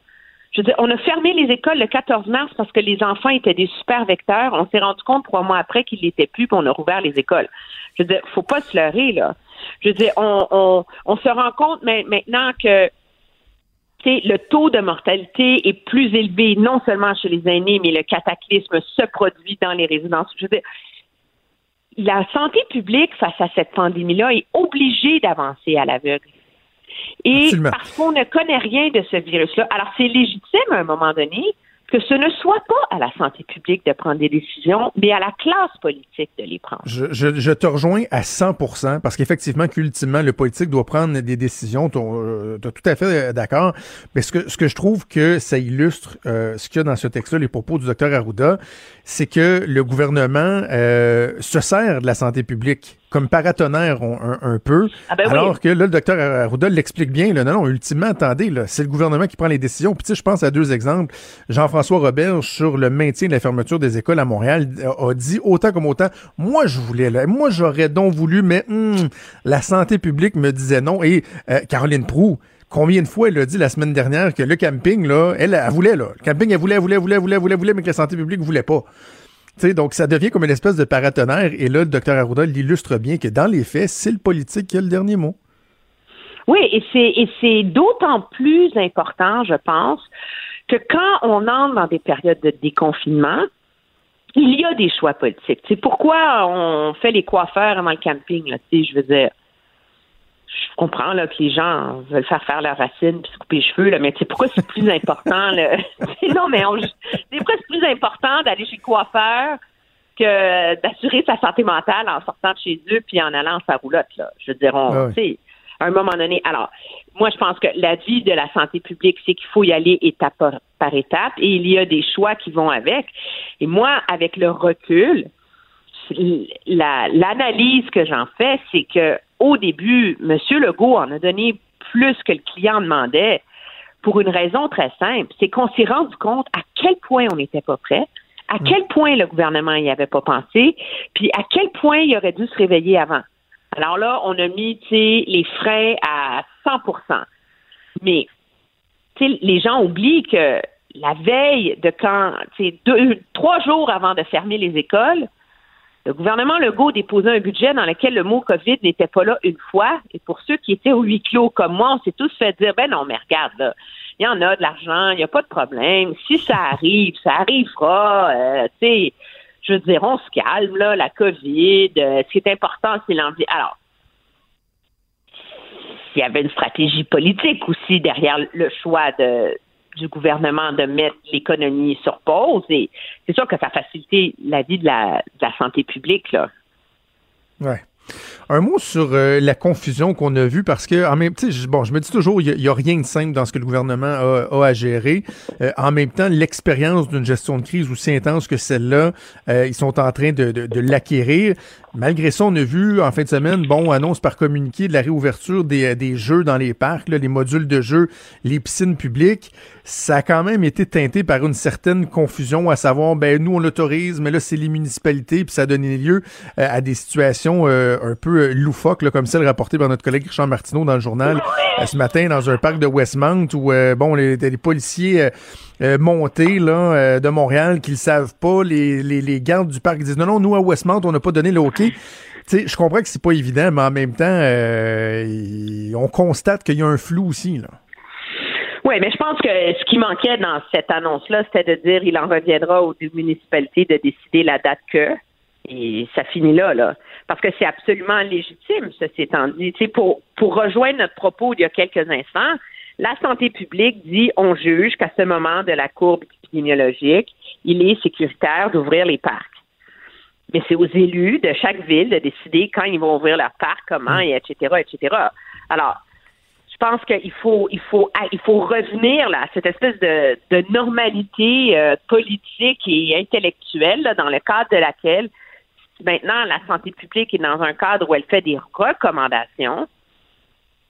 Je veux dire, on a fermé les écoles le 14 mars parce que les enfants étaient des super vecteurs. On s'est rendu compte trois mois après qu'ils l'étaient plus, puis on a rouvert les écoles. Je veux dire, faut pas se leurrer, là. Je veux dire, on, on, se rend compte maintenant que le taux de mortalité est plus élevé, non seulement chez les aînés, mais le cataclysme se produit dans les résidences. Je veux dire, la santé publique face à cette pandémie-là est obligée d'avancer à l'aveugle. Et parce qu'on ne connaît rien de ce virus-là. Alors, c'est légitime à un moment donné que ce ne soit pas à la santé publique de prendre des décisions, mais à la classe politique de les prendre. Je, je, te rejoins à 100% parce qu'effectivement, qu'ultimement, le politique doit prendre des décisions. Tu es euh, tout à fait euh, d'accord. Mais ce que, ce que je trouve que ça illustre euh, ce qu'il y a dans ce texte-là, les propos du docteur Arruda, c'est que le gouvernement se sert de la santé publique comme paratonnerre un, un, peu. Ah ben alors que là, le docteur Arruda l'explique bien. Là, non, non, ultimement, attendez, c'est le gouvernement qui prend les décisions. Puis tu sais, je pense à deux exemples. Jean-François Robert, sur le maintien de la fermeture des écoles à Montréal, a, dit autant comme autant, moi je voulais, là, moi j'aurais donc voulu, mais hmm, la santé publique me disait non. Et euh, Caroline Proux, combien de fois elle a dit la semaine dernière que le camping, là, elle, elle, voulait, là. Le camping, elle voulait, elle voulait, voulait, voulait, voulait, voulait, mais que la santé publique voulait pas donc, ça devient comme une espèce de paratonnerre. Et là, le docteur Arruda l'illustre bien que dans les faits, c'est le politique qui a le dernier mot. Oui, et c'est, d'autant plus important, je pense, que quand on entre dans des périodes de déconfinement, il y a des choix politiques. C'est pourquoi on fait les coiffeurs avant le camping, là, je veux dire je comprends là, que les gens veulent faire faire leurs racines puis se couper les cheveux, là, mais c'est pourquoi c'est plus important là? non, mais c'est pourquoi c'est plus important d'aller chez le coiffeur que d'assurer sa santé mentale en sortant de chez eux puis en allant en sa roulotte. Là. Je veux dire, on, ah à un moment donné. Alors, moi, je pense que la vie de la santé publique, c'est qu'il faut y aller étape par étape et il y a des choix qui vont avec. Et moi, avec le recul, l'analyse que j'en fais, c'est que au début, M. Legault en a donné plus que le client demandait pour une raison très simple, c'est qu'on s'est rendu compte à quel point on n'était pas prêt, à mm. quel point le gouvernement n'y avait pas pensé, puis à quel point il aurait dû se réveiller avant. Alors là, on a mis les frais à 100% Mais les gens oublient que la veille de quand, deux, trois jours avant de fermer les écoles, le gouvernement Legault déposait un budget dans lequel le mot COVID n'était pas là une fois. Et pour ceux qui étaient au huis clos comme moi, on s'est tous fait dire, ben non, mais regarde, là, il y en a de l'argent, il n'y a pas de problème. Si ça arrive, ça arrivera. Euh, tu sais, je veux dire, on se calme, là, la COVID. Euh, ce qui est important, c'est l'envie. Alors, il y avait une stratégie politique aussi derrière le choix de, du gouvernement de mettre l'économie sur pause. Et c'est sûr que ça a facilité la vie de la, santé publique. Là. Un mot sur euh, la confusion qu'on a vue parce que en même temps, bon, je me dis toujours, il n'y a, rien de simple dans ce que le gouvernement a, à gérer. Euh, en même temps, l'expérience d'une gestion de crise aussi intense que celle-là, euh, ils sont en train de, l'acquérir. Malgré ça, on a vu en fin de semaine, bon, annonce par communiqué de la réouverture des, jeux dans les parcs, les modules de jeux, les piscines publiques. Ça a quand même été teinté par une certaine confusion, à savoir, ben nous on l'autorise, mais là c'est les municipalités, puis ça a donné lieu à des situations un peu loufoques, là, comme celle rapportée par notre collègue Richard Martineau dans le journal ce matin dans un parc de Westmount où bon les, les policiers euh, montés là, euh, de Montréal qu'ils savent pas. Les, les, les, gardes du parc disent non, non, nous à Westmount, on n'a pas donné le sais, je comprends que c'est pas évident, mais en même temps, euh, on constate qu'il y a un flou aussi. Là. Oui, mais je pense que ce qui manquait dans cette annonce-là, c'était de dire il en reviendra aux municipalités de décider la date que. Et ça finit là, là. Parce que c'est absolument légitime, ceci étant dit. pour, pour rejoindre notre propos il y a quelques instants, la santé publique dit on juge qu'à ce moment de la courbe épidémiologique, il est sécuritaire d'ouvrir les parcs. Mais c'est aux élus de chaque ville de décider quand ils vont ouvrir leur parc, comment, et etc., etc. Alors, pense qu'il ah, faut revenir à cette espèce de, normalité euh, politique et intellectuelle dans le cadre de laquelle maintenant la santé publique est dans un cadre où elle fait des recommandations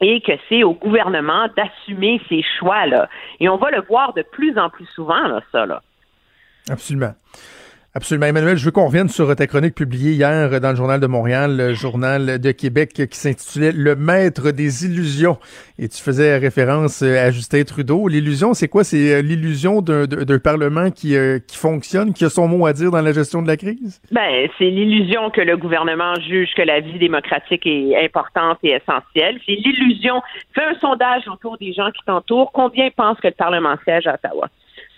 et que c'est au gouvernement d'assumer ces choix-là. Et on va le voir de plus en plus souvent, là, ça. Là. Absolument. Absolument. Emmanuel, je veux qu'on revienne sur ta chronique publiée hier dans le Journal de Montréal, le Journal de Québec, qui s'intitulait Le maître des illusions. Et tu faisais référence à Justin Trudeau. L'illusion, c'est quoi? C'est euh, l'illusion d'un Parlement qui, euh, qui fonctionne, qui a son mot à dire dans la gestion de la crise? Ben, c'est l'illusion que le gouvernement juge que la vie démocratique est importante et essentielle. C'est l'illusion. Fais un sondage autour des gens qui t'entourent. Combien pensent que le Parlement siège à Ottawa?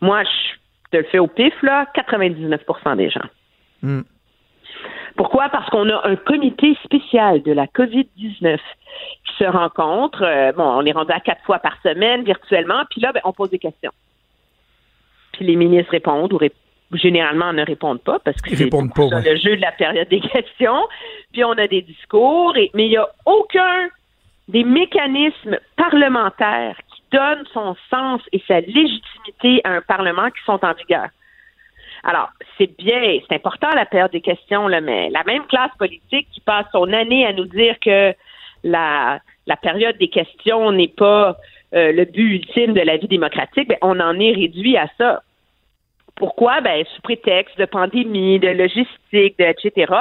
Moi, je te le fais au pif, là, 99% des gens. Hmm. Pourquoi? Parce qu'on a un comité spécial de la COVID-19 qui se rencontre. Euh, bon, on est rendu à quatre fois par semaine virtuellement, puis là, ben, on pose des questions. Puis les ministres répondent ou généralement ne répondent pas parce que c'est le jeu de la période des questions. Puis on a des discours, et, mais il n'y a aucun des mécanismes parlementaires donne son sens et sa légitimité à un Parlement qui sont en vigueur. Alors, c'est bien, c'est important la période des questions, mais la même classe politique qui passe son année à nous dire que la, la période des questions n'est pas euh, le but ultime de la vie démocratique, ben, on en est réduit à ça. Pourquoi? Ben, sous prétexte de pandémie, de logistique, de, etc.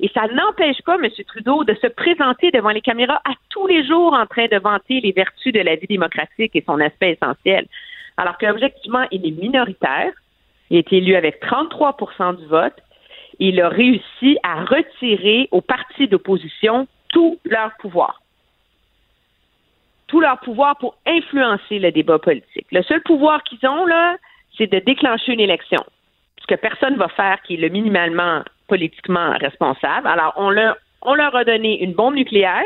Et ça n'empêche pas M. Trudeau de se présenter devant les caméras à tous les jours en train de vanter les vertus de la vie démocratique et son aspect essentiel. Alors qu'objectivement, il est minoritaire. Il est élu avec 33% du vote. Il a réussi à retirer aux partis d'opposition tout leur pouvoir. Tout leur pouvoir pour influencer le débat politique. Le seul pouvoir qu'ils ont, là, c'est de déclencher une élection. Ce que personne va faire qui est le minimalement politiquement responsable. Alors, on leur, on leur a donné une bombe nucléaire,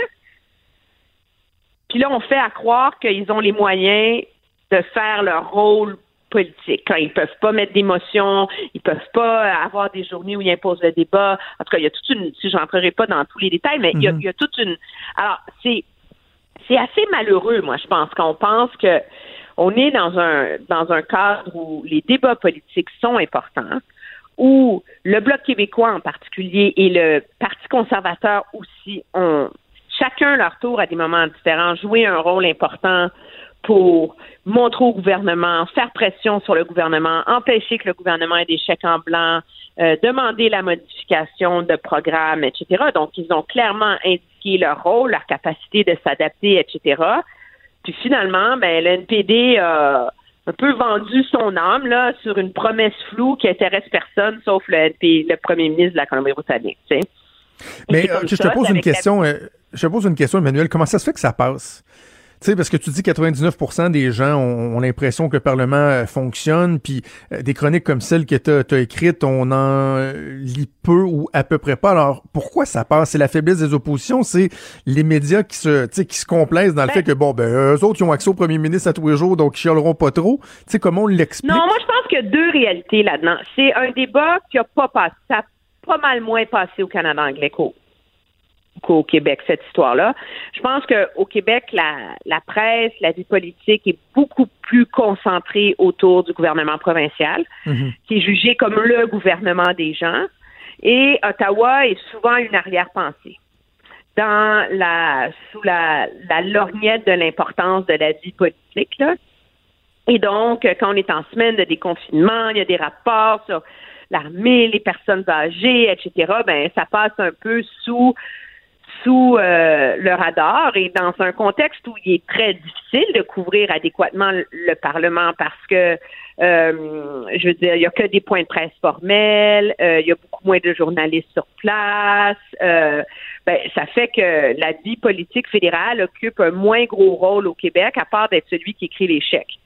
puis là, on fait à croire qu'ils ont les moyens de faire leur rôle politique. Quand ils peuvent pas mettre d'émotion, ils peuvent pas avoir des journées où ils imposent le débat. En tout cas, il y a toute une, si j'entrerai pas dans tous les détails, mais il, y a, il y a toute une, alors, c'est, c'est assez malheureux, moi, je pense, quand on pense que on est dans un, dans un cadre où les débats politiques sont importants, où le Bloc québécois en particulier et le Parti conservateur aussi ont chacun leur tour à des moments différents joué un rôle important pour montrer au gouvernement, faire pression sur le gouvernement, empêcher que le gouvernement ait des chèques en blanc, euh, demander la modification de programmes, etc. Donc, ils ont clairement indiqué leur rôle, leur capacité de s'adapter, etc. Puis finalement, ben, le NPD a un peu vendu son âme là sur une promesse floue qui intéresse personne sauf le, le premier ministre de la Colombie-Britannique. Mais euh, je te pose une question, euh, je te pose une question, Emmanuel. Comment ça se fait que ça passe? Tu sais, parce que tu dis 99% des gens ont, l'impression que le Parlement euh, fonctionne, puis des chroniques comme celle que tu as, écrites, on en lit peu ou à peu près pas. Alors, pourquoi ça passe? C'est la faiblesse des oppositions, c'est les médias qui se, qui se complaisent dans le ben fait que, bon, ben, eux autres, ils ont accès au premier ministre à tous les jours, donc ils chialeront pas trop. Tu sais, comment on l'explique? Non, moi, je pense qu'il y a deux réalités là-dedans. C'est un débat qui a pas passé. Ça pas mal moins passé au Canada anglais qu'au Québec, cette histoire-là. Je pense qu'au Québec, la, la presse, la vie politique est beaucoup plus concentrée autour du gouvernement provincial, mhm. qui est jugé comme le gouvernement des gens. Et Ottawa est souvent une arrière-pensée dans la sous la, la lorgnette de l'importance de la vie politique. Là. Et donc, quand on est en semaine de déconfinement, il y a des rapports sur l'armée, les personnes âgées, etc., ben ça passe un peu sous sous euh, le radar et dans un contexte où il est très difficile de couvrir adéquatement le Parlement parce que euh, je veux dire, il n'y a que des points de presse formels, euh, il y a beaucoup moins de journalistes sur place. ben, ça fait que la vie politique fédérale occupe un moins gros rôle au Québec, à part d'être celui qui écrit les chèques.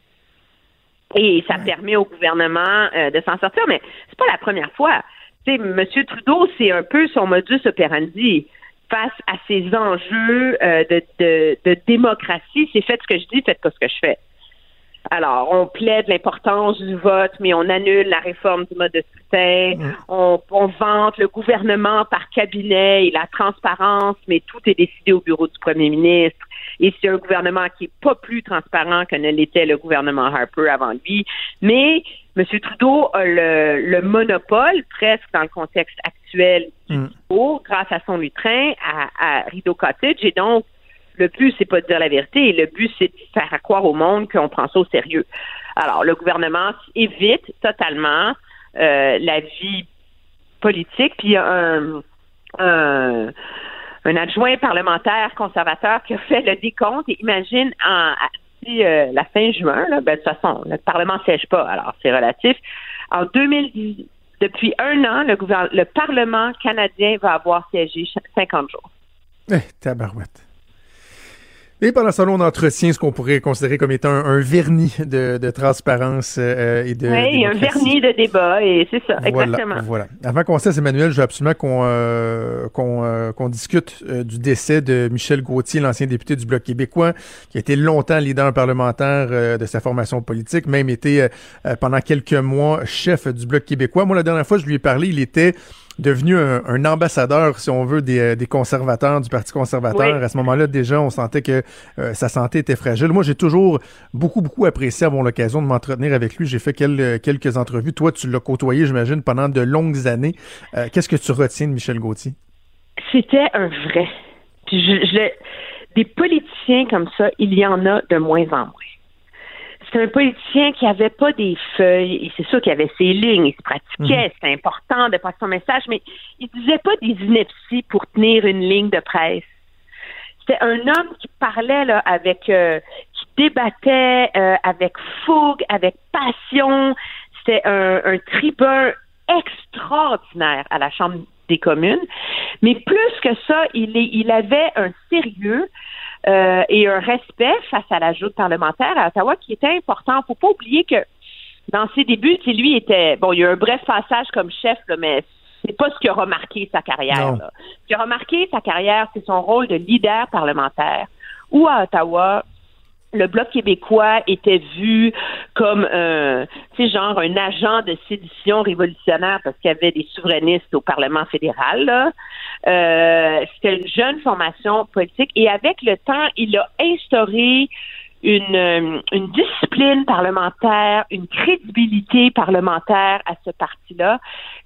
Et ça permet au gouvernement euh, de s'en sortir, mais c'est pas la première fois. Tu sais, M. Trudeau, c'est un peu son modus operandi face à ces enjeux euh, de, de, de, démocratie. C'est faites ce que je dis, faites pas ce que je fais. Alors, on plaide l'importance du vote, mais on annule la réforme du mode de scrutin. On, on, vante le gouvernement par cabinet et la transparence, mais tout est décidé au bureau du premier ministre. Et c'est un gouvernement qui est pas plus transparent que ne l'était le gouvernement Harper avant lui. Mais M. Trudeau a le, monopole, presque dans le contexte actuel du mm. grâce à son lutrin à, à Rideau Cottage. Et donc, le but, c'est pas de dire la vérité. Le but, c'est de faire croire au monde qu'on prend ça au sérieux. Alors, le gouvernement évite totalement euh, la vie politique. Puis, un, un, un adjoint parlementaire conservateur qui a fait le décompte. Et imagine, en, euh, la fin juin, là, ben, de toute façon, le Parlement ne siège pas, alors c'est relatif. En 2010, depuis un an, le, le Parlement canadien va avoir siégé 50 jours. Eh, tabarouette. Et pendant ce long d'entretien, ce qu'on pourrait considérer comme étant un, vernis de, de transparence euh, et de. Oui, un vernis de débat, et c'est ça, exactement. Voilà. Avant qu'on cesse, Emmanuel, je veux absolument qu'on euh, qu'on euh, qu'on discute du décès de Michel Gauthier, l'ancien député du Bloc québécois, qui a été longtemps leader parlementaire de sa formation politique, même été pendant quelques mois chef du Bloc québécois. Moi, la dernière fois, je lui ai parlé, il était devenu un, ambassadeur, si on veut, des, euh, des conservateurs, du Parti conservateur. À ce moment-là, déjà, on sentait que euh, sa santé était fragile. Moi, j'ai toujours beaucoup, beaucoup apprécié avoir l'occasion de m'entretenir avec lui. J'ai fait quelques entrevues. Toi, tu l'as côtoyé, j'imagine, pendant de longues années. Euh, qu'est-ce que tu retiens de Michel Gauthier? C'était un vrai. Puis je, des politiciens comme ça, il y en a de moins en moins c'est un politicien qui avait pas des feuilles, et c'est sûr qu'il avait ses lignes, il se pratiquait, mhm. c'était important de passer son message, mais il disait pas des inepties pour tenir une ligne de presse. C'était un homme qui parlait là, avec, euh, qui débattait euh, avec fougue, avec passion. C'était un, un tribun extraordinaire à la Chambre des communes. Mais plus que ça, il, est, il avait un sérieux euh, et un respect face à la joute parlementaire à Ottawa qui était important. Faut pas oublier que dans ses débuts, lui était bon, il y a eu un bref passage comme chef, là, mais c'est pas ce qui a remarqué sa carrière. Ce qui a remarqué sa carrière, c'est son rôle de leader parlementaire. Ou à Ottawa, le Bloc québécois était vu comme un, tu genre un agent de sédition révolutionnaire parce qu'il y avait des souverainistes au Parlement fédéral. Euh, C'était une jeune formation politique et avec le temps, il a instauré une, euh, une discipline parlementaire, une crédibilité parlementaire à ce parti-là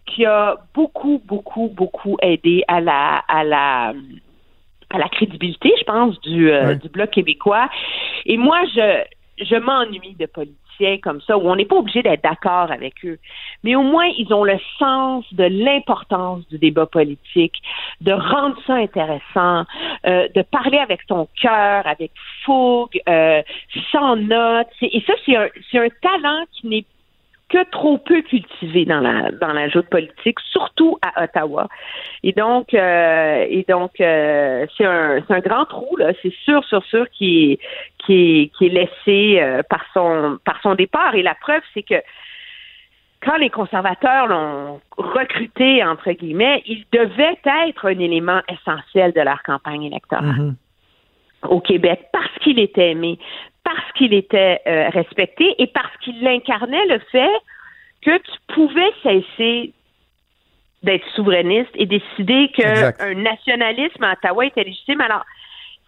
qui a beaucoup, beaucoup, beaucoup aidé à la, à la à la crédibilité, je pense, du, euh, du Bloc québécois. Et moi, je je m'ennuie de politiciens comme ça, où on n'est pas obligé d'être d'accord avec eux. Mais au moins, ils ont le sens de l'importance du débat politique, de rendre ça intéressant, euh, de parler avec son cœur, avec fougue, euh, sans notes. Et ça, c'est un, c'est un talent qui n'est que trop peu cultivé dans la dans la joute politique, surtout à Ottawa. Et donc euh, et donc euh, c'est un c'est un grand trou là, c'est sûr sûr sûr qui est qui est qui est laissé euh, par son par son départ et la preuve c'est que quand les conservateurs l'ont recruté, entre guillemets, il devait être un élément essentiel de leur campagne électorale. Mhm. au Québec parce qu'il était aimé, parce qu'il était euh, respecté et parce qu'il incarnait le fait que tu pouvais cesser d'être souverainiste et décider qu'un nationalisme à Ottawa était légitime. Alors,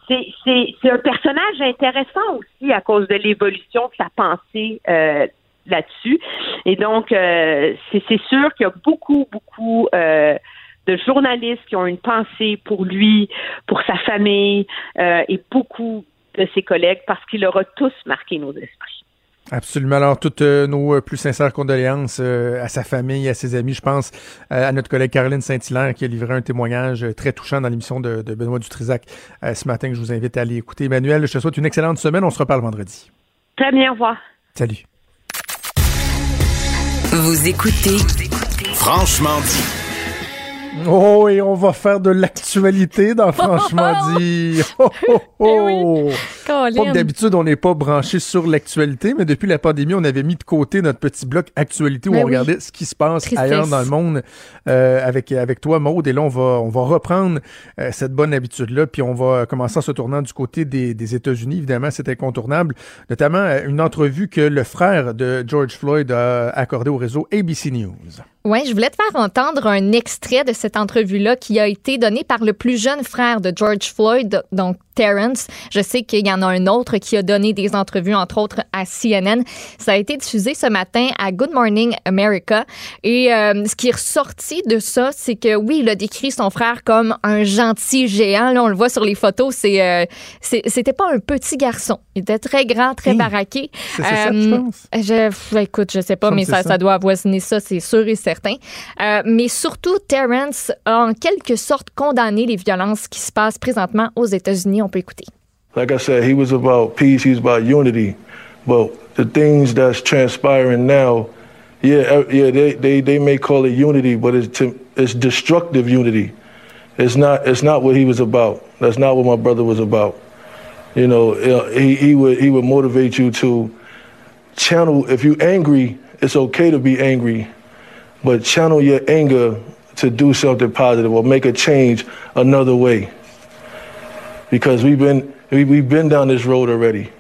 c'est, un personnage intéressant aussi à cause de l'évolution de sa pensée euh, là-dessus. Et donc, euh, c'est, sûr qu'il y a beaucoup, beaucoup euh, de journalistes qui ont une pensée pour lui, pour sa famille et beaucoup de ses collègues parce qu'il aura tous marqué nos esprits. Absolument. Alors, toutes euh, nos euh, plus sincères condoléances euh, à sa famille, à ses amis. Je pense euh, à notre collègue Caroline Saint-Hilaire qui a livré un témoignage euh, très touchant dans l'émission de, de Benoît Dutrisac euh, ce matin que je vous invite à aller écouter. Emmanuel, je te souhaite une excellente semaine. On se reparle vendredi. Très bien, au revoir. Salut. Vous écoutez Franchement dit. Oh, et on va faire de l'actualité dans Franchement dit. Oh, oh, oh. Pas que Colin. d'habitude, on n'est pas branché sur l'actualité, mais depuis la pandémie, on avait mis de côté notre petit bloc actualité où Ben on oui. regardait ce qui se passe Tristesse. ailleurs dans le monde euh, avec avec toi, Maude. Et là, on va on va reprendre euh, cette bonne habitude-là, puis on va commencer en se tournant du côté des, des États-Unis. Évidemment, c'est incontournable, notamment euh, une entrevue que le frère de George Floyd a accordée au réseau ABC News. Oui, je voulais te faire entendre un extrait de cette entrevue-là qui a été donné par le plus jeune frère de George Floyd, donc Terrence. Je sais qu'il y en a un autre qui a donné des entrevues, entre autres à CNN. Ça a été diffusé ce matin à Good Morning America. Et euh, ce qui est ressorti de ça, c'est que oui, il a décrit son frère comme un gentil géant. Là, on le voit sur les photos. C'est, euh, c'était pas un petit garçon. Il était très grand, très Hey, baraqué. c'est- ça, je pense. Je, pff, écoute, je sais pas, mais ça. ça doit avoisiner ça, c'est sûr et certain. Euh, mais surtout, Terrence a en quelque sorte condamné les violences qui se passent présentement aux États-Unis. On peut écouter. Like I said, he was about peace, he was about unity. But the things that's transpiring now, yeah, uh, yeah, they, they, they may call it unity, but it's, to, it's destructive unity. It's not, it's not what he was about. That's not what my brother was about. You know, uh, he, he, would, he would motivate you to channel, if you're angry, it's okay to be angry, but channel your anger to do something positive or make a change another way because we've been we, we've been down this road already.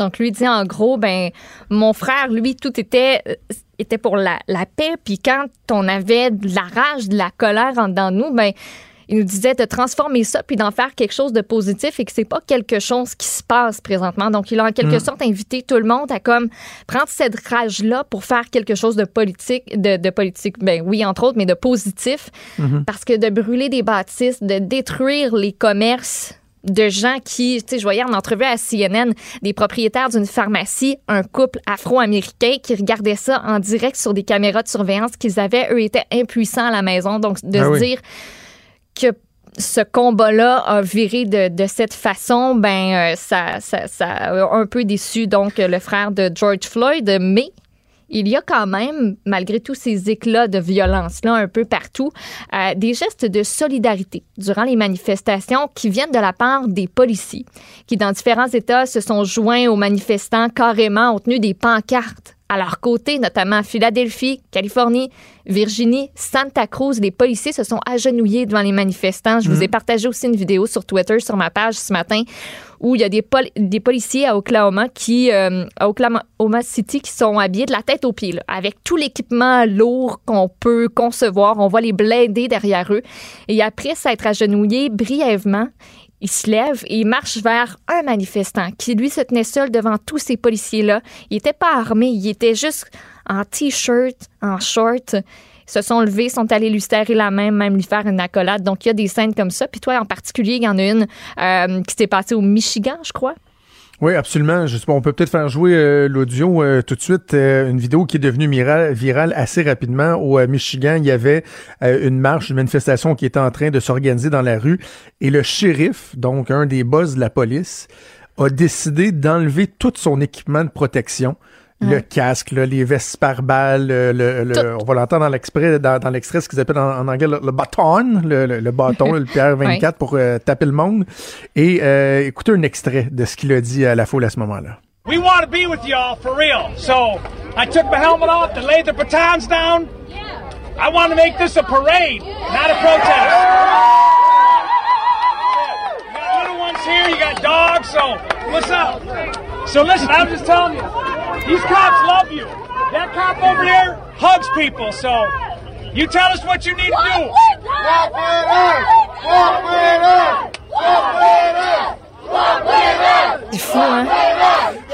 Donc, lui dit en gros, ben, mon frère, lui, tout était, euh, était pour la, la paix. Puis quand on avait de la rage, de la colère en dedans de nous, ben, il nous disait de transformer ça puis d'en faire quelque chose de positif et que c'est pas quelque chose qui se passe présentement. Donc, il a en quelque sorte invité tout le monde à comme prendre cette rage-là pour faire quelque chose de politique, de, de politique, ben oui, entre autres, mais de positif. Parce que de brûler des bâtisses, de détruire les commerces, de gens qui, tu sais, je voyais en entrevue à CNN des propriétaires d'une pharmacie, un couple afro-américain qui regardait ça en direct sur des caméras de surveillance qu'ils avaient, eux étaient impuissants à la maison. Donc, de Ah se oui. dire que ce combat-là a viré de, de cette façon, ben euh, ça, ça, ça a un peu déçu donc le frère de George Floyd, mais il y a quand même, malgré tous ces éclats de violence-là un peu partout, euh, des gestes de solidarité durant les manifestations qui viennent de la part des policiers, qui dans différents États se sont joints aux manifestants carrément, ont tenu des pancartes à leur côté, notamment à Philadelphie, Californie, Virginie, Santa Cruz. Les policiers se sont agenouillés devant les manifestants. Je vous ai partagé aussi une vidéo sur Twitter, sur ma page ce matin, où il y a des, pol- des policiers à Oklahoma qui, euh, à Oklahoma City, qui sont habillés de la tête aux pieds, là, avec tout l'équipement lourd qu'on peut concevoir. On voit les blindés derrière eux. Et après s'être agenouillés brièvement, il se lève et il marche vers un manifestant qui, lui, se tenait seul devant tous ces policiers-là. Il n'était pas armé, il était juste en T-shirt, en short. Ils se sont levés, sont allés lui serrer la main, même lui faire une accolade. Donc, il y a des scènes comme ça. Puis toi, en particulier, il y en a une euh, qui s'est passée au Michigan, je crois. Oui, absolument. Je sais pas, on peut peut-être faire jouer euh, l'audio euh, tout de suite. Euh, une vidéo qui est devenue virale, virale assez rapidement. Au Michigan, il y avait une marche, une manifestation qui était en train de s'organiser dans la rue. Et le shérif, donc un des boss de la police, a décidé d'enlever tout son équipement de protection le casque, les vestes par balles, le, on va l'entendre dans l'extrait, dans, l'extrait, ce qu'ils appellent en, anglais le, bâton, le, bâton, le PR24 pour euh, taper le monde. Et euh, écoutez un extrait de ce qu'il a dit à la foule à ce moment-là. We want to be with y'all for real. So I took my helmet off and laid the batons down. I want to make this a parade, not a protest. You got little ones here, you got dogs, so what's up? So listen, I'm just telling you. These cops love you. That cop over there hugs people, so you tell us what you need to do. Walk with us! Walk with us! Walk with us! C'est fou, hein?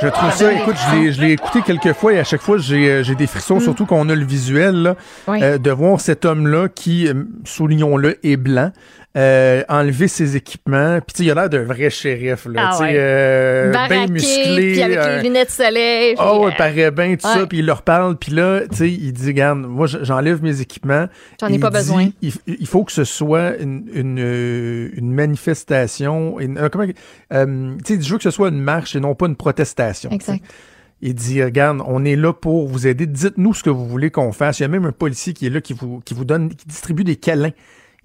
Je trouve ça, écoute, je l'ai écouté quelques fois et à chaque fois, j'ai euh, des frissons, mm. surtout qu'on a le visuel, là, euh, de voir cet homme-là qui, euh, soulignons-le, est blanc, euh, enlever ses équipements. Puis il a l'air d'un vrai shérif, là, ah, euh, bien musclé. Puis avec les euh, lunettes de soleil. Oh, il paraît bien, tout ça. Puis il leur parle. Puis là, tu sais, il dit, regarde, moi, j'enlève mes équipements. J'en ai pas besoin. Il, faut que ce soit une, une, une manifestation. Une, comment, tu sais, je veux que ce soit une marche et non pas une protestation. Exact. Il dit, regarde, on est là pour vous aider. Dites-nous ce que vous voulez qu'on fasse. Il y a même un policier qui est là, qui vous, qui vous donne, qui distribue des câlins.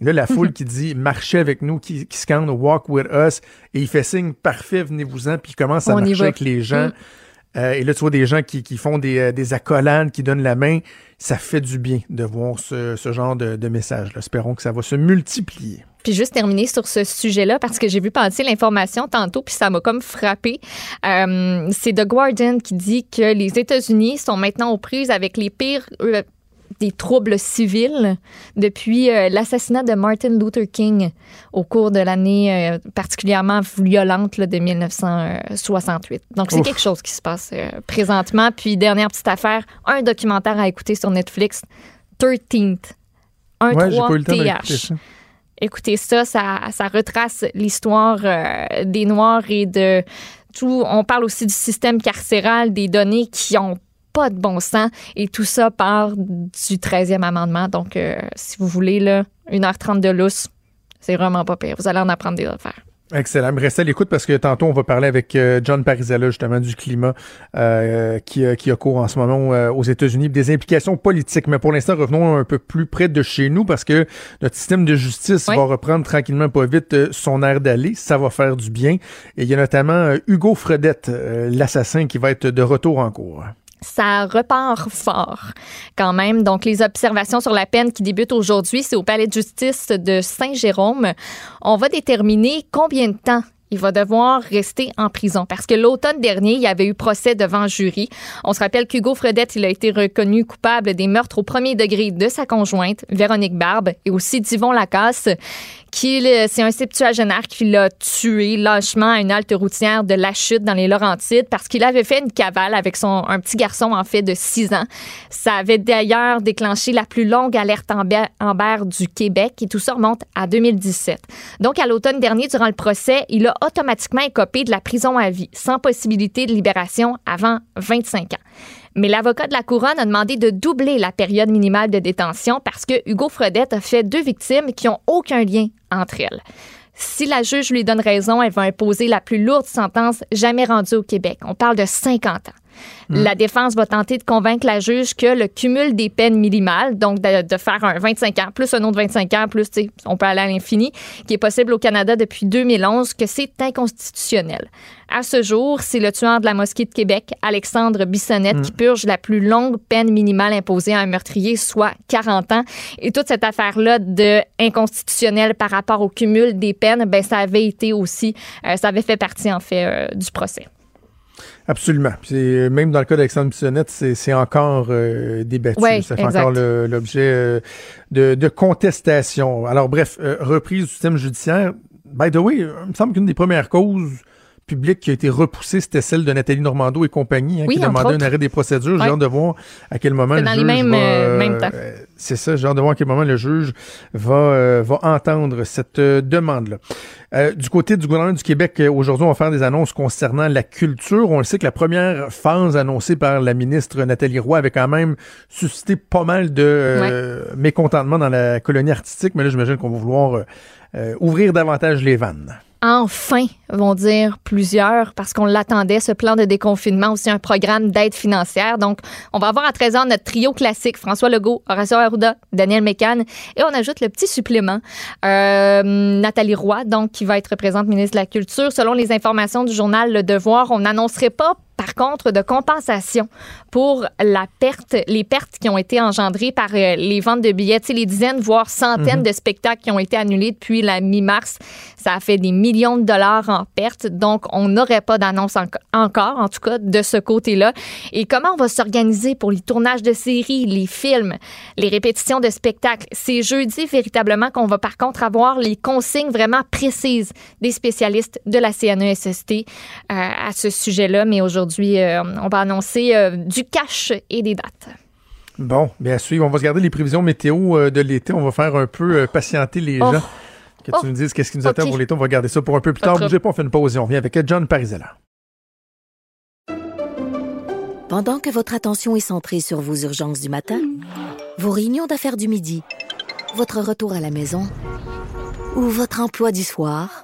Et là, la foule qui dit marchez avec nous, qui, qui scanne walk with us, et il fait signe parfait, venez-vous-en, puis il commence à marcher avec les gens. Mm. Euh, et là, tu vois des gens qui, qui font des, euh, des, accolades, qui donnent la main. Ça fait du bien de voir ce, ce genre de, de message. -là. Espérons que ça va se multiplier. Puis juste terminer sur ce sujet-là, parce que j'ai vu passer l'information tantôt, puis ça m'a comme frappé. Euh, c'est The Guardian qui dit que les États-Unis sont maintenant aux prises avec les pires des troubles civils depuis euh, l'assassinat de Martin Luther King au cours de l'année euh, particulièrement violente de 1968. Donc, c'est quelque chose qui se passe euh, présentement. Puis, dernière petite affaire, un documentaire à écouter sur Netflix, 13th, un 3 TH. Écoutez ça, ça, ça retrace l'histoire des Noirs et de tout. On parle aussi du système carcéral, des données qui ont pas de bon sens. Et tout ça part du 13e amendement. Donc, euh, si vous voulez, là, 1h30 de lousse, c'est vraiment pas pire. Vous allez en apprendre des affaires. Excellent. Restez à l'écoute parce que tantôt, on va parler avec euh, John Parizella, justement, du climat euh, qui, qui a cours en ce moment aux États-Unis, des implications politiques. Mais pour l'instant, revenons un peu plus près de chez nous parce que notre système de justice va reprendre tranquillement, pas vite, son air d'aller. Ça va faire du bien. Et il y a notamment Hugo Fredette, l'assassin, qui va être de retour en cours ça repart fort quand même. Donc, les observations sur la peine qui débutent aujourd'hui, c'est au Palais de justice de Saint-Jérôme. On va déterminer combien de temps il va devoir rester en prison parce que l'automne dernier, il y avait eu procès devant jury. On se rappelle qu'Hugo Fredette, il a été reconnu coupable des meurtres au premier degré de sa conjointe, Véronique Barbe, et aussi d'Yvon Lacasse, c'est un septuagénaire qui l'a tué lâchement à une halte routière de La Chute dans les Laurentides parce qu'il avait fait une cavale avec son un petit garçon en fait de 6 ans. Ça avait d'ailleurs déclenché la plus longue alerte Amber du Québec et tout ça remonte à 2017. Donc à l'automne dernier durant le procès, il a automatiquement écopé de la prison à vie sans possibilité de libération avant 25 ans. Mais l'avocat de la couronne a demandé de doubler la période minimale de détention parce que Hugo Fredette a fait deux victimes qui ont aucun lien Si la juge lui donne raison, elle va imposer la plus lourde sentence jamais rendue au Québec. On parle de 50 ans. Mm. La défense va tenter de convaincre la juge que le cumul des peines minimales, donc de, faire un 25 ans, plus un autre 25 ans, plus, on peut aller à l'infini, qui est possible au Canada depuis 2011, que c'est inconstitutionnel. À ce jour, c'est le tueur de la mosquée de Québec, Alexandre Bissonnette, qui mm. purge la plus longue peine minimale imposée à un meurtrier, soit 40 ans. Et toute cette affaire-là de inconstitutionnel par rapport au cumul des peines, ben ça avait été aussi, euh, ça avait fait partie en fait euh, du procès. Absolument. Même dans le cas d'Alexandre Bissonnette, c'est encore euh, débattu. ça fait encore l'objet euh, de, de, contestation. Alors bref, euh, reprise du système judiciaire. By the way, il me semble qu'une des premières causes publique qui a été repoussée, c'était celle de Nathalie Normando et compagnie, hein, Oui, qui demandait un arrêt des procédures. J'ai hâte de voir à quel moment le dans les juge mêmes, va, euh, mêmes temps. c'est ça, j'ai hâte de voir à quel moment le juge va, va entendre cette euh, demande-là. Euh, du côté du gouvernement du Québec, euh, aujourd'hui, on va faire des annonces concernant la culture. On le sait que la première phase annoncée par la ministre Nathalie Roy avait quand même suscité pas mal de euh, mécontentement dans la colonie artistique, mais là, j'imagine qu'on va vouloir euh, ouvrir davantage les vannes. Enfin, vont dire plusieurs, parce qu'on l'attendait, ce plan de déconfinement, aussi un programme d'aide financière. Donc, on va avoir à 13 heures notre trio classique, François Legault, Horacio Arruda, Daniel Mécan, et on ajoute le petit supplément, euh, Nathalie Roy, donc, qui va être représentante ministre de la Culture. Selon les informations du journal Le Devoir, on n'annoncerait pas par contre, de compensation pour la perte, les pertes qui ont été engendrées par euh, les ventes de billets. Tu sais, les dizaines, voire centaines de spectacles qui ont été annulés depuis la mi-mars. Ça a fait des millions de dollars en pertes. Donc, on n'aurait pas d'annonce en- encore, en tout cas, de ce côté-là. Et comment on va s'organiser pour les tournages de séries, les films, les répétitions de spectacles? C'est jeudi, véritablement, qu'on va par contre avoir les consignes vraiment précises des spécialistes de la CNESST euh, à ce sujet-là. Mais aujourd'hui, euh, on va annoncer euh, du cash et des dates. Bon, bien à suivre. On va se garder les prévisions météo euh, de l'été. On va faire un peu euh, patienter les Oh. gens. Que tu Oh. nous dises qu'est-ce qui nous attend pour l'été. On va garder ça pour un peu plus Pas tard. Bougez pas, on fait une pause et on revient avec John Parizella. Pendant que votre attention est centrée sur vos urgences du matin, vos réunions d'affaires du midi, votre retour à la maison ou votre emploi du soir,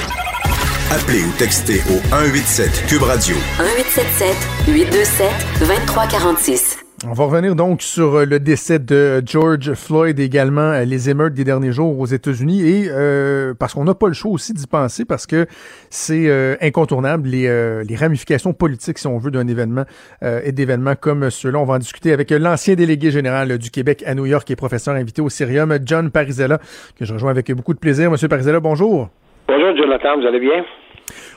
Appelez ou textez au 187 Cube Radio. 1877 827 2346. On va revenir donc sur euh, le décès de George Floyd et également euh, les émeutes des derniers jours aux États-Unis et euh, parce qu'on n'a pas le choix aussi d'y penser parce que c'est euh, incontournable les, euh, les ramifications politiques si on veut d'un événement euh, et d'événements comme ceux-là. On va en discuter avec l'ancien délégué général du Québec à New York et professeur invité au Cirium, John Parizella, que je rejoins avec beaucoup de plaisir. Monsieur Parizella, bonjour. Bonjour Jonathan, vous allez bien?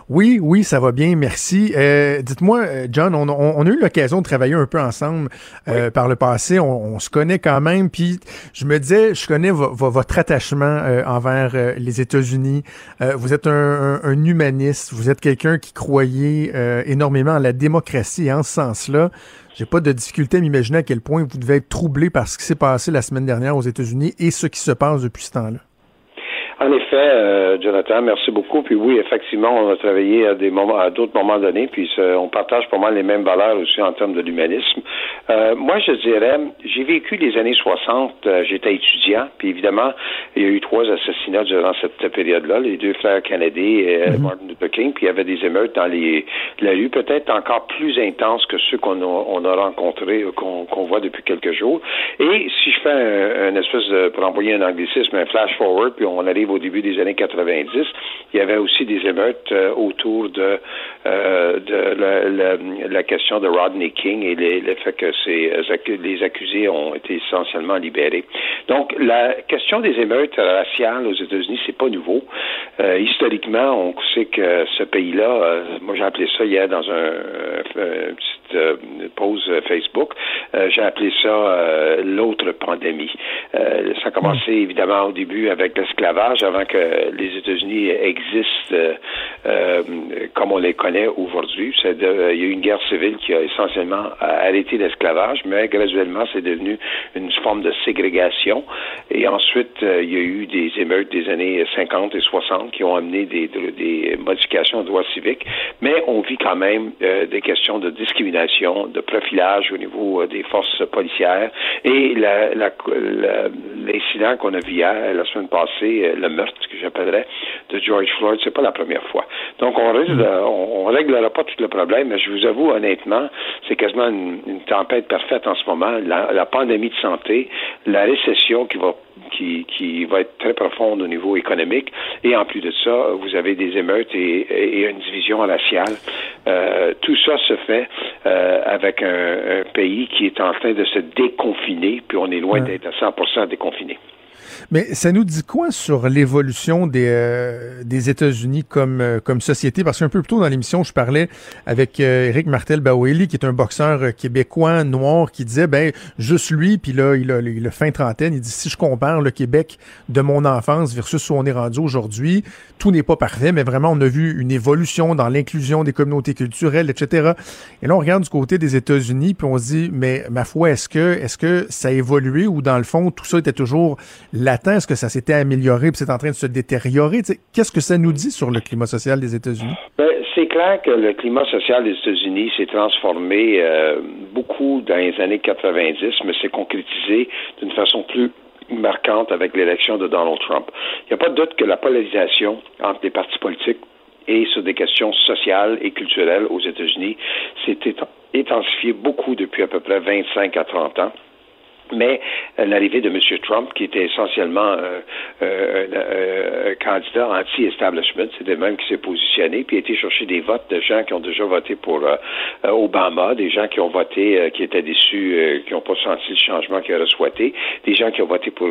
Oui, oui, ça va bien, merci. Euh, Dites-moi, euh, John, on, on- on a eu l'occasion de travailler un peu ensemble euh, par le passé. On, on se connaît quand même. Puis je me disais, je connais vo- vo- votre attachement euh, envers les États-Unis. Vous êtes un, un- un humaniste. Vous êtes quelqu'un qui croyait énormément en la démocratie. Et en ce sens-là, j'ai pas de difficulté à m'imaginer à quel point vous devez être troublé par ce qui s'est passé la semaine dernière aux États-Unis et ce qui se passe depuis ce temps-là. En effet, euh, Jonathan, merci beaucoup. Puis oui, effectivement, on a travaillé à des moments, à d'autres moments donnés, puis euh, on partage pas mal les mêmes valeurs aussi en termes de l'humanisme. Euh, moi, je dirais, j'ai vécu les années 60, euh, j'étais étudiant, puis évidemment, il y a eu trois assassinats durant cette période-là, les deux frères Kennedy et euh, Martin Luther King, puis il y avait des émeutes dans les la rue, peut-être encore plus intenses que ceux qu'on a, on a rencontrés, qu'on qu'on voit depuis quelques jours. Et si je fais un, un espèce de, pour envoyer un anglicisme, un flash forward, puis on arrive au début des années 90, il y avait aussi des émeutes euh, autour de, euh, la, question de Rodney King et les- le fait que euh, les accusés ont été essentiellement libérés. Donc, la question des émeutes raciales aux États-Unis, c'est pas nouveau. Historiquement, on sait que ce pays-là, moi j'ai appelé ça hier dans un, euh, une petite euh, pause Facebook, euh, j'ai appelé ça euh, l'autre pandémie. Euh, ça a commencé évidemment au début avec l'esclavage, avant que les États-Unis existent euh, comme on les connaît aujourd'hui. Il y a eu une guerre civile qui a essentiellement arrêté l'esclavage, mais graduellement c'est devenu une forme de ségrégation. Et ensuite, il y a eu des émeutes des années 50 et 60 qui ont amené des, des modifications aux droits civiques, mais on vit quand même des questions de discrimination, de profilage au niveau euh, des forces policières et l'incident qu'on a vu hier, la semaine passée, euh, le meurtre que j'appellerais de George Floyd, c'est pas la première fois. Donc on risque de- on, on réglera pas tout le problème, mais je vous avoue honnêtement, c'est quasiment une, une tempête parfaite en ce moment. La, la pandémie de santé, la récession qui va qui, qui va être très profonde au niveau économique. Et en plus de ça, vous avez des émeutes et, et une division raciale. Tout ça se fait avec un, pays qui est en train de se déconfiner, puis on est loin d'être à 100% déconfiné. Mais ça nous dit quoi sur l'évolution des, euh, des États-Unis comme, euh, comme société? Parce qu'un peu plus tôt dans l'émission, je parlais avec euh, Eric Martel-Baweli, qui est un boxeur québécois noir, qui disait, ben, juste lui, puis là, il a, il a fin trentaine, il dit, si je compare le Québec de mon enfance versus où on est rendu aujourd'hui, tout n'est pas parfait, mais vraiment, on a vu une évolution dans l'inclusion des communautés culturelles, etc. Et là, on regarde du côté des États-Unis, puis on se dit, mais ma foi, est-ce que, est-ce que ça a évolué ou dans le fond, tout ça était toujours latent? Est-ce que ça s'était amélioré puis c'est en train de se détériorer? Qu'est-ce que ça nous dit sur le climat social des États-Unis? Ben, c'est clair que le climat social des États-Unis s'est transformé euh, beaucoup dans les années 90, mais s'est concrétisé d'une façon plus marquante avec l'élection de Donald Trump. Il n'y a pas de doute que la polarisation entre les partis politiques et sur des questions sociales et culturelles aux États-Unis s'est intensifiée beaucoup depuis à peu près 25 à 30 ans. Mais euh, l'arrivée de M. Trump, qui était essentiellement euh, euh, un candidat anti-establishment, c'est le même qui s'est positionné, puis a été chercher des votes de gens qui ont déjà voté pour Obama, des gens qui ont voté, qui étaient déçus, qui n'ont pas senti le changement qu'ils auraient souhaité, des gens qui ont voté pour,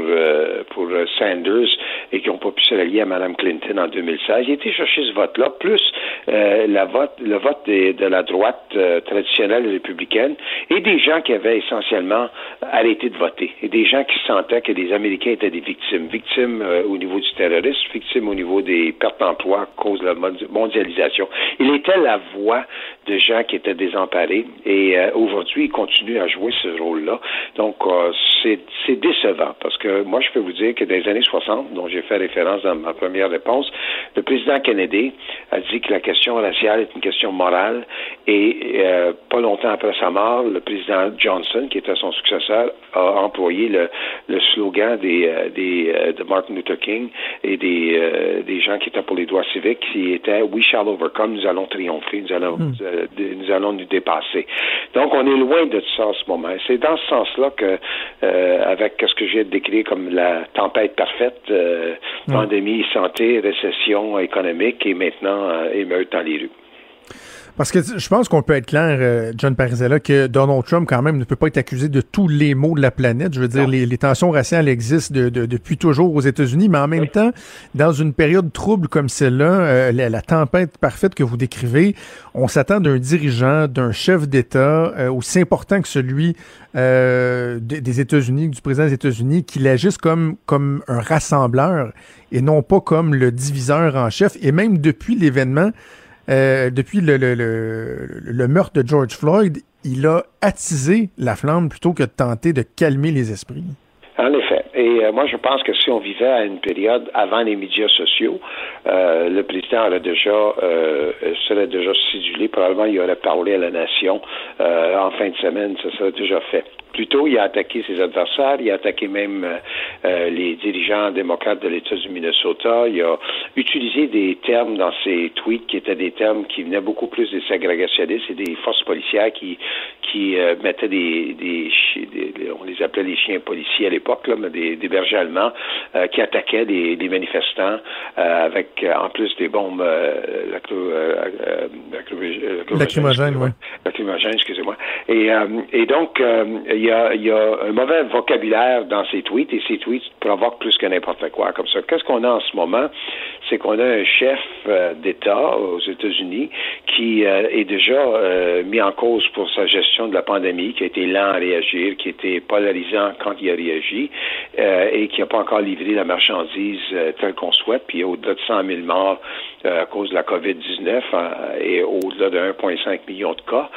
Sanders et qui n'ont pas pu se rallier à Mme Clinton en 2016. Il a été chercher ce vote-là, plus le vote de la droite traditionnelle républicaine et des gens qui avaient essentiellement arrêté de voter et des gens qui sentaient que les Américains étaient des victimes, victimes euh, au niveau du terrorisme, victimes au niveau des pertes d'emploi à cause de la mondialisation. Il était la voix de gens qui étaient désemparés et euh, aujourd'hui, il continue à jouer ce rôle-là. Donc, euh, c'est décevant parce que moi, je peux vous dire que dans les années 60, dont j'ai fait référence dans ma première réponse, le président Kennedy a dit que la question raciale est une question morale et pas longtemps après sa mort, le président Johnson, qui était son successeur, a employé le, le slogan des, euh, des, euh, de Martin Luther King et des, euh, des gens qui étaient pour les droits civiques qui était We shall overcome, nous allons triompher, nous allons, hmm. nous allons nous dépasser. Donc, on est loin de ça en ce moment. C'est dans ce sens-là que, avec ce que j'ai décrit comme la tempête parfaite, hmm. pandémie, santé, récession économique et maintenant émeute dans les rues. Parce que je pense qu'on peut être clair, euh, John Parizella, que Donald Trump, quand même, ne peut pas être accusé de tous les maux de la planète. Je veux dire, les, tensions raciales existent depuis toujours aux États-Unis, mais en même temps, dans une période trouble comme celle-là, euh, la, tempête parfaite que vous décrivez, on s'attend d'un dirigeant, d'un chef d'État euh, aussi important que celui des États-Unis, du président des États-Unis, qu'il agisse comme, comme un rassembleur et non pas comme le diviseur en chef. Et même depuis l'événement, euh, depuis le, le, le, meurtre de George Floyd, il a attisé la flamme plutôt que de tenter de calmer les esprits. En effet. Et euh, moi, je pense que si on vivait à une période avant les médias sociaux, euh, le président aurait déjà serait déjà sidulé. Probablement, il aurait parlé à la nation en fin de semaine. Ça serait déjà fait. Plutôt, il a attaqué ses adversaires, il a attaqué même euh, euh, les dirigeants démocrates de l'État du Minnesota. Il a utilisé des termes dans ses tweets qui étaient des termes qui venaient beaucoup plus des ségrégationnistes et des forces policières qui qui euh, mettaient des, des, on les appelait les chiens policiers à l'époque, là, mais des, des bergers allemands qui attaquaient des, des manifestants avec en plus des bombes lacrymogènes, oui. Lacrymogènes, excusez-moi. Et, et donc il y, a, un mauvais vocabulaire dans ses tweets et ses tweets provoquent plus que n'importe quoi comme ça. Qu'est-ce qu'on a en ce moment? C'est qu'on a un chef euh, d'État aux États-Unis qui euh, est déjà euh, mis en cause pour sa gestion de la pandémie, qui a été lent à réagir, qui a été polarisant quand il a réagi et qui n'a pas encore livré la marchandise telle qu'on souhaite. Puis au-delà de 100 000 morts à cause de la COVID-19 et au-delà de 1,5 million de cas.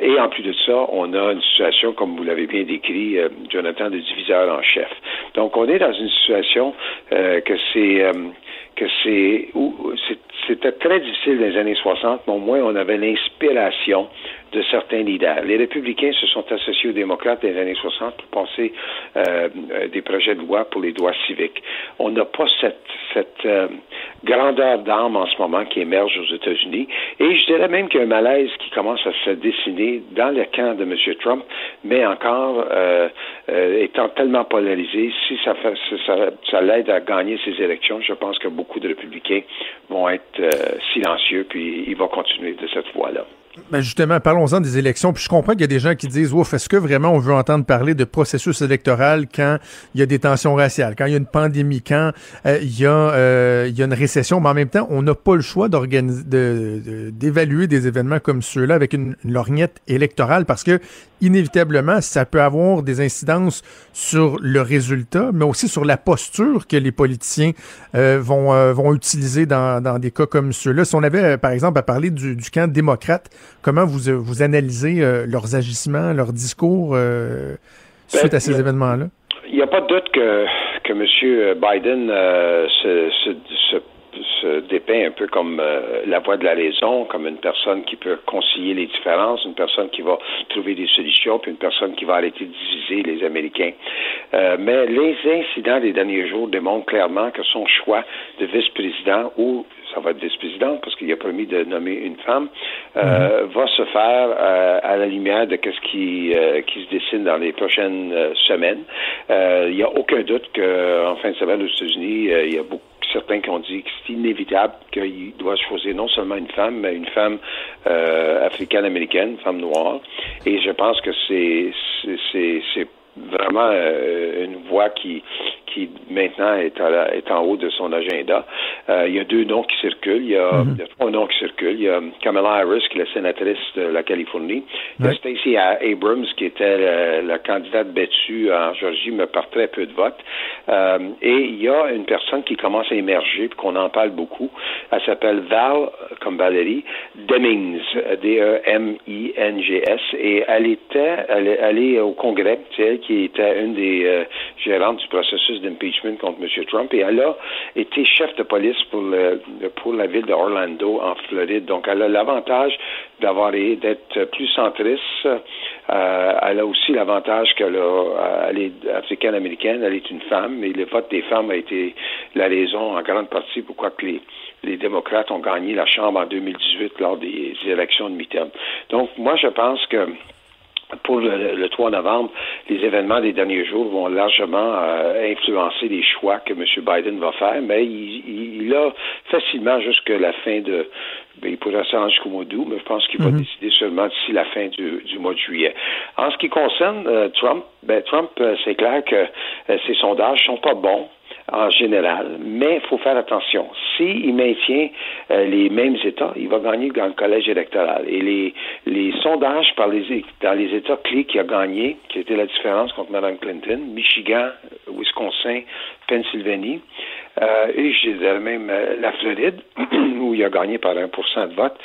et en plus de ça, on a une situation, comme vous l'avez bien décrit, euh, Jonathan, de diviseur en chef. Donc, on est dans une situation euh, que c'est euh, que c'est c'était très difficile dans les années 60, mais au moins on avait l'inspiration de certains leaders. Les républicains se sont associés aux démocrates dans les années 60 pour passer euh, des projets de loi pour les droits civiques. On n'a pas cette, cette euh, grandeur d'âme en ce moment qui émerge aux États-Unis. Et je dirais même qu'il y a un malaise qui commence à se dessiner dans le camp de M. Trump, mais encore euh, euh, étant tellement polarisé, si ça, fait, ça, ça l'aide à gagner ces élections, je pense que beaucoup de républicains vont être euh, silencieux, puis ils vont continuer de cette voie-là. Ben justement, parlons-en des élections. Puis je comprends qu'il y a des gens qui disent Ouf, est-ce que vraiment on veut entendre parler de processus électoral quand il y a des tensions raciales, quand il y a une pandémie, quand euh, il, y a, euh, il y a une récession, mais en même temps, on n'a pas le choix d'évaluer des événements comme ceux-là avec une, une, lorgnette électorale parce que inévitablement, ça peut avoir des incidences sur le résultat, mais aussi sur la posture que les politiciens euh, vont, euh, vont utiliser dans, dans des cas comme ceux-là. Si on avait, par exemple, à parler du, du camp démocrate, Comment vous, vous analysez euh, leurs agissements, leurs discours euh, suite ben, à ces événements-là? Il n'y a pas de doute que, que M. Biden euh, se, se, se se dépeint un peu comme euh, la voix de la raison, comme une personne qui peut concilier les différences, une personne qui va trouver des solutions, puis une personne qui va arrêter de diviser les Américains. Euh, mais les incidents des derniers jours démontrent clairement que son choix de vice-président ou ça va être vice-présidente parce qu'il a promis de nommer une femme, euh, mm-hmm. va se faire euh, à la lumière de ce qui, euh, qui se dessine dans les prochaines semaines. Il n'y a aucun doute qu'en fin de semaine aux États-Unis, il y a beaucoup certains qui ont dit que c'est inévitable qu'il doit choisir non seulement une femme, mais une femme euh, africaine-américaine, femme noire. Et je pense que c'est c'est vraiment euh, une voie qui qui maintenant est, à est en haut de son agenda. Euh, il y a deux noms qui circulent. Il y, a, mm-hmm. il y, a, trois noms qui circulent. Il y a Kamala Harris, qui est la sénatrice de la Californie. Il y a Stacey Abrams, qui était la, la, candidate battue en Georgie, mais par très peu de votes. Euh, et il y a une personne qui commence à émerger, puis qu'on en parle beaucoup. Elle s'appelle Val, comme Valérie, Demings, D-E-M-I-N-G-S. Et elle était, elle, elle est au Congrès, c'est elle qui était une des euh, gérantes du processus d'impeachment contre M. Trump. Et elle a été chef de police pour, la ville d'Orlando, en Floride. Donc, elle a l'avantage d'avoir d'être plus centriste. Euh, elle a aussi l'avantage qu'elle elle est africaine-américaine, elle est une femme, et le vote des femmes a été la raison en grande partie pourquoi que les, les démocrates ont gagné la Chambre en 2018 lors des élections de mi-terme. Donc, moi, je pense que pour le, 3 novembre, les événements des derniers jours vont largement euh, influencer les choix que M. Biden va faire, mais il, il a facilement jusqu'à la fin de... Ben, il pourrait s'arranger jusqu'au mois d'août, mais je pense qu'il va mhm. décider seulement d'ici la fin du, du, mois de juillet. En ce qui concerne euh, Trump, ben, Trump, euh, c'est clair que ses sondages sont pas bons en général, mais il faut faire attention. S'il maintient euh, les mêmes États, il va gagner dans le collège électoral. Et les, sondages par les, dans les États clés qui a gagné, qui était la différence contre Mme Clinton, Michigan, Wisconsin, Pennsylvanie, euh, et je dirais même euh, la Floride, où il a gagné par 1 de vote,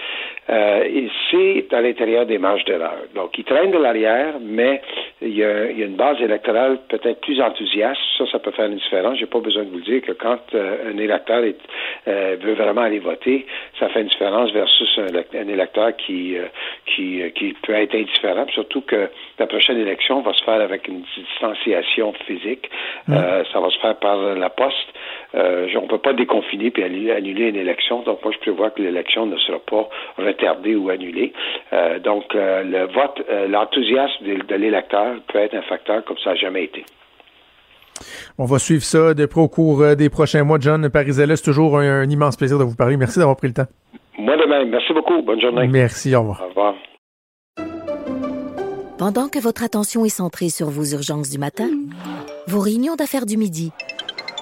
euh, c'est à l'intérieur des marges d'erreur. Donc, il traîne de l'arrière, mais il y, a, il y, a, une base électorale peut-être plus enthousiaste. Ça, ça peut faire une différence. J'ai pas besoin de vous dire que quand euh, un électeur est, euh, veut vraiment aller voter, ça fait une différence versus un, un électeur qui, qui, qui peut être indifférent. Surtout que la prochaine élection va se faire avec une distanciation physique. Mmh. ça va se faire par la poste. on ne peut pas déconfiner puis annuler une élection. Donc, moi, je prévois que l'élection ne sera pas retardée ou annulée. donc, le vote, l'enthousiasme de, de l'électeur peut être un facteur comme ça n'a jamais été. On va suivre ça de près au cours euh, des prochains mois. John Parisella, c'est toujours un, immense plaisir de vous parler. Merci d'avoir pris le temps. Moi de même. Merci beaucoup. Bonne journée. Merci. Au revoir. Au revoir. Pendant que votre attention est centrée sur vos urgences du matin, vos réunions d'affaires du midi,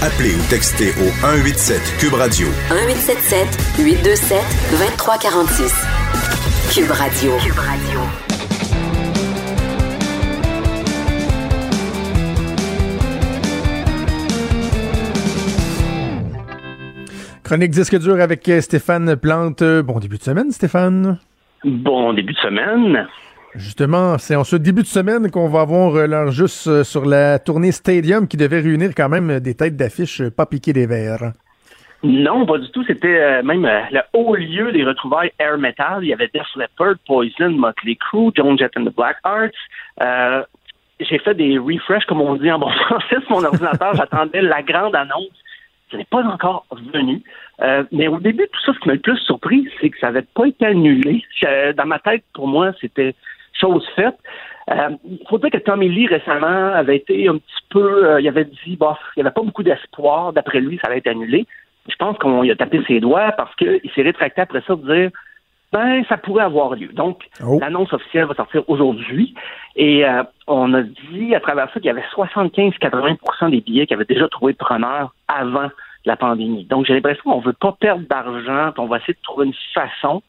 Appelez ou textez au 187 Cube Radio. 1877 827 2346. Cube Radio. Cube Radio. Chronique disque dur avec euh, Stéphane Plante. Bon début de semaine, Stéphane. Bon début de semaine. Justement, c'est en ce début de semaine qu'on va avoir euh, l'heure juste euh, sur la tournée Stadium qui devait réunir quand même des têtes d'affiche pas piquées des verres. Non, pas du tout. C'était même le haut lieu des retrouvailles air metal. Il y avait Def Leppard, Poison, Motley Crue, Joan Jett and the Black Arts. J'ai fait des refresh, comme on dit en bon français, sur mon ordinateur. J'attendais la grande annonce ce n'est pas encore venu. Euh, mais au début, tout ça, ce qui m'a le plus surpris, c'est que ça n'avait pas été annulé. Dans ma tête, pour moi, c'était chose faite. Euh, il faut dire que Tommy Lee, récemment, avait été un petit peu... Euh, il avait dit, bof, il n'y avait pas beaucoup d'espoir. D'après lui, ça allait être annulé. Je pense qu'on lui a tapé ses doigts parce qu'il s'est rétracté après ça de dire ben, ça pourrait avoir lieu. Donc, oh. l'annonce officielle va sortir aujourd'hui. Et on a dit à travers ça qu'il y avait 75-80% des billets qui avaient déjà trouvé preneur avant la pandémie. Donc, j'ai l'impression qu'on ne veut pas perdre d'argent, on va essayer de trouver une façon.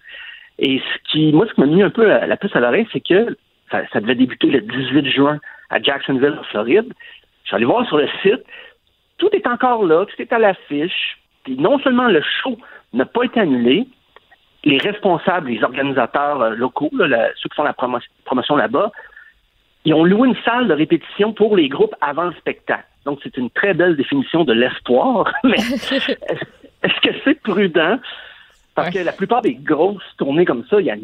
Et ce qui, moi, ce qui m'a mis un peu la, puce à l'oreille, c'est que ça, devait débuter le 18 juin à Jacksonville, en Floride. Je suis allé voir sur le site. Tout est encore là, tout est à l'affiche. Puis non seulement le show n'a pas été annulé, les responsables, les organisateurs euh, locaux, ceux qui font la promotion là-bas, ils ont loué une salle de répétition pour les groupes avant le spectacle. Donc, c'est une très belle définition de l'espoir. Mais est-ce que c'est prudent? Parce que la plupart des grosses tournées comme ça, il y a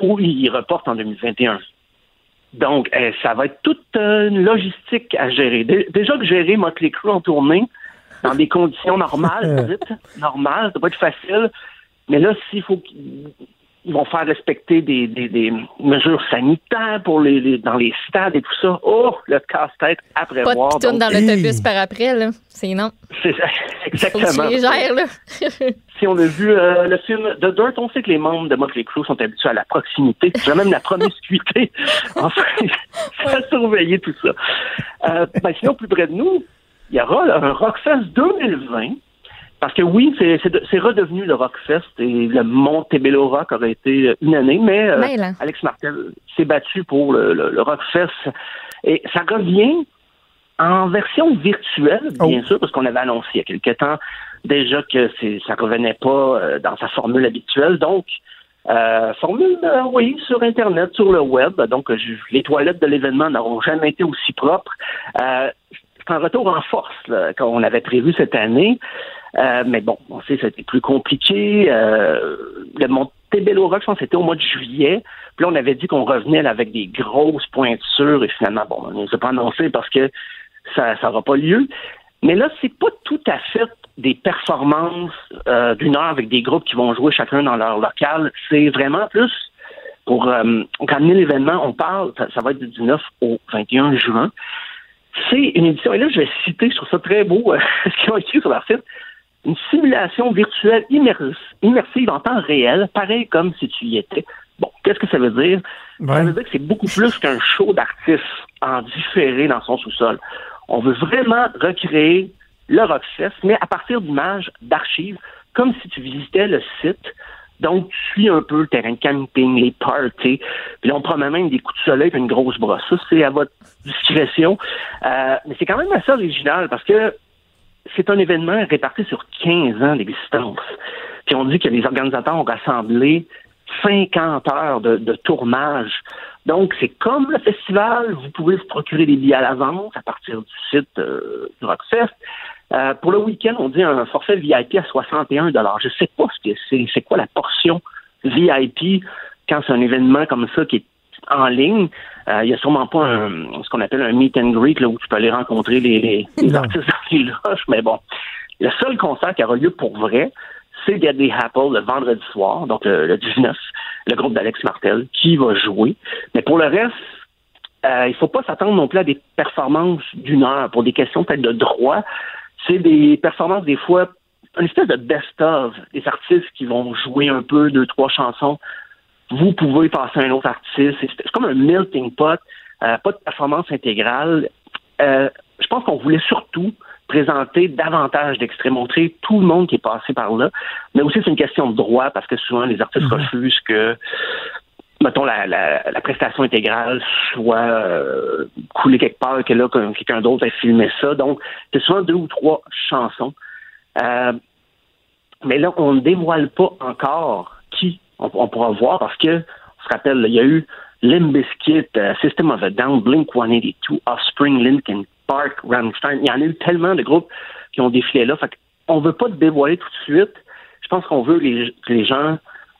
où ils reportent en 2021. Donc, eh, ça va être toute une logistique à gérer. Déjà que gérer Motley Crue en tournée dans des conditions normales, normales, ça va être facile. Mais là, s'il faut ils vont faire respecter des, des, mesures sanitaires pour les, dans les stades et tout ça. Oh, le casse-tête à prévoir. Pas de dans l'autobus par après, là. C'est non. C'est exactement. Faut que gères, là. si on a vu euh, le film The Dirt, on sait que les membres de Motley Crue sont habitués à la proximité, même la promiscuité. enfin, ça surveiller tout ça. Euh, ben, sinon, plus près de nous, il y aura un Rockfest 2020 parce que oui, c'est redevenu le Rockfest et le Montebello Rock aurait été une année, mais euh, Alex Martel s'est battu pour le, Rockfest. Et ça revient en version virtuelle, bien oh. sûr, parce qu'on avait annoncé il y a quelque temps déjà que ça revenait pas euh, dans sa formule habituelle. Donc, euh, formule, oui, sur Internet, sur le web. Donc, les toilettes de l'événement n'auront jamais été aussi propres. c'est un retour en force qu'on avait prévu cette année. Euh, mais bon, on sait que c'était plus compliqué. Euh, le Montebello Rock, je pense c'était au mois de juillet. Puis là, on avait dit qu'on revenait avec des grosses pointures et finalement, bon, on ne s'est pas annoncé parce que ça n'aura pas lieu. Mais là, c'est pas tout à fait des performances euh, d'une heure avec des groupes qui vont jouer chacun dans leur local. C'est vraiment plus pour euh, amener l'événement, on parle, ça, va être du 19 au 21 juin. C'est une édition, et là je vais citer, trouve ça très beau, ce qu'ils ont écrit sur leur site une simulation virtuelle immersive en temps réel, pareil comme si tu y étais. Bon, qu'est-ce que ça veut dire? Ça veut dire que c'est beaucoup plus qu'un show d'artistes en différé dans son sous-sol. On veut vraiment recréer le Rockfest, mais à partir d'images, d'archives, comme si tu visitais le site. Donc, tu suis un peu le terrain de camping, les parties. Puis là, on promet même des coups de soleil et une grosse brosse. Ça, c'est à votre discrétion. Euh, mais c'est quand même assez original parce que c'est un événement réparti sur 15 ans d'existence. Puis on dit que les organisateurs ont rassemblé 50 heures de, tournage. Donc, c'est comme le festival, vous pouvez vous procurer des billets à l'avance à partir du site euh, du Rockfest. Euh, pour le week-end, on dit un forfait VIP à 61 Je ne sais pas ce que c'est, c'est quoi la portion VIP quand c'est un événement comme ça qui est en ligne. Euh, il n'y a sûrement pas un, ce qu'on appelle un meet and greet là, où tu peux aller rencontrer les, les, artistes dans les mais bon. Le seul concert qui aura lieu pour vrai, c'est the Apple le vendredi soir, donc le, 19, le groupe d'Alex Martel, qui va jouer. Mais pour le reste, euh, il ne faut pas s'attendre non plus à des performances d'une heure pour des questions peut-être de droit. C'est des performances des fois, une espèce de best-of, des artistes qui vont jouer un peu, deux, trois chansons vous pouvez passer à un autre artiste. C'est comme un melting pot, euh, pas de performance intégrale. Euh, je pense qu'on voulait surtout présenter davantage d'extraits, montrer tout le monde qui est passé par là. Mais aussi, c'est une question de droit parce que souvent, les artistes mhm. refusent que mettons, la, la, la prestation intégrale soit euh, coulée quelque part, que là, que quelqu'un d'autre ait filmé ça. Donc, c'est souvent deux ou trois chansons. Euh, mais là, on ne dévoile pas encore qui on, pourra voir parce que, on se rappelle, il y a eu Limp Bizkit, euh, System of a Down, Blink 182, Offspring, Linkin Park, Rammstein. Il y en a eu tellement de groupes qui ont défilé là. Fait on veut pas te dévoiler tout de suite. Je pense qu'on veut les, que les gens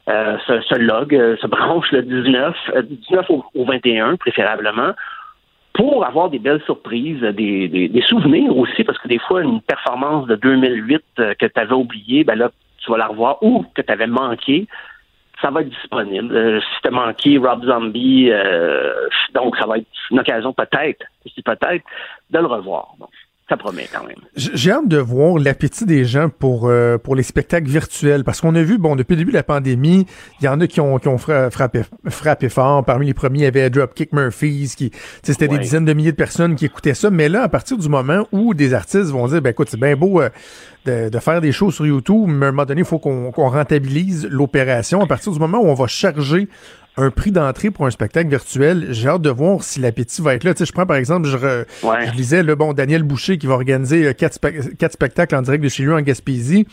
euh, se, se euh, se branchent le 19, euh, 19 au, au 21 préférablement, pour avoir des belles surprises, des, des, souvenirs aussi, parce que des fois, une performance de 2008 euh, que tu avais oubliée, ben là, tu vas la revoir, ou que tu avais manqué, ça va être disponible. Euh, si tu as manqué Rob Zombie, euh, donc ça va être une occasion peut-être, dis peut-être, de le revoir. Donc, ça promet quand même. J'ai hâte de voir l'appétit des gens pour euh, pour les spectacles virtuels parce qu'on a vu bon depuis le début de la pandémie, il y en a qui ont qui ont fra- frappé frappé fort. Parmi les premiers, il y avait Dropkick Murphys qui tu sais, c'était des dizaines de milliers de personnes qui écoutaient ça, mais là à partir du moment où des artistes vont dire ben écoute, c'est bien beau euh, de, de faire des shows sur YouTube, mais à un moment donné, il faut qu'on qu'on rentabilise l'opération. À partir du moment où on va charger un prix d'entrée pour un spectacle virtuel, j'ai hâte de voir si l'appétit va être là. Tu sais, je prends par exemple, je, re- Ouais. je lisais le bon Daniel Boucher qui va organiser euh, quatre, spe- quatre spectacles en direct de chez lui en Gaspésie.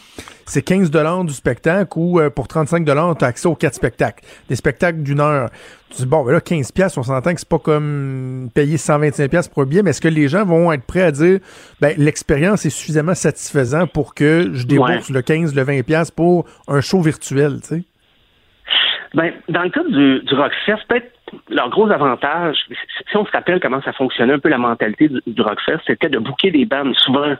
C'est 15 dollars du spectacle ou euh, pour 35 dollars, tu as accès aux quatre spectacles. Des spectacles d'une heure. Tu dis bon, ben là 15 pièces, on s'entend que c'est pas comme payer 125 pièces pour un billet, mais est-ce que les gens vont être prêts à dire ben l'expérience est suffisamment satisfaisante pour que je débourse le 15, le 20 pièces pour un show virtuel, tu sais? Ben, dans le cas du, du Rockfest, peut-être leur gros avantage, si on se rappelle comment ça fonctionnait un peu la mentalité du, du Rockfest, c'était de booker des bandes souvent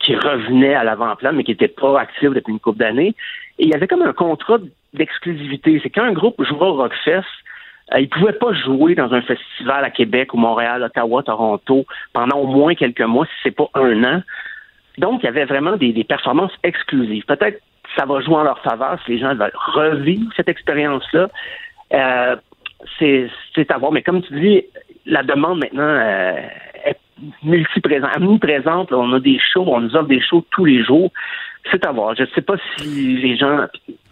qui revenaient à l'avant-plan, mais qui n'étaient pas actifs depuis une couple d'années. Et il y avait comme un contrat d'exclusivité. C'est quand un groupe jouait au Rockfest, euh, il ne pouvait pas jouer dans un festival à Québec ou Montréal, Ottawa, Toronto pendant au moins quelques mois, si c'est pas un an. Donc, il y avait vraiment des, des performances exclusives. Peut-être ça va jouer en leur faveur si les gens veulent revivre cette expérience-là. Euh, c'est c'est à voir. Mais comme tu dis, la demande maintenant euh, est multiprésente, omniprésente. On a des shows, on nous offre des shows tous les jours. C'est à voir. Je ne sais pas si les gens.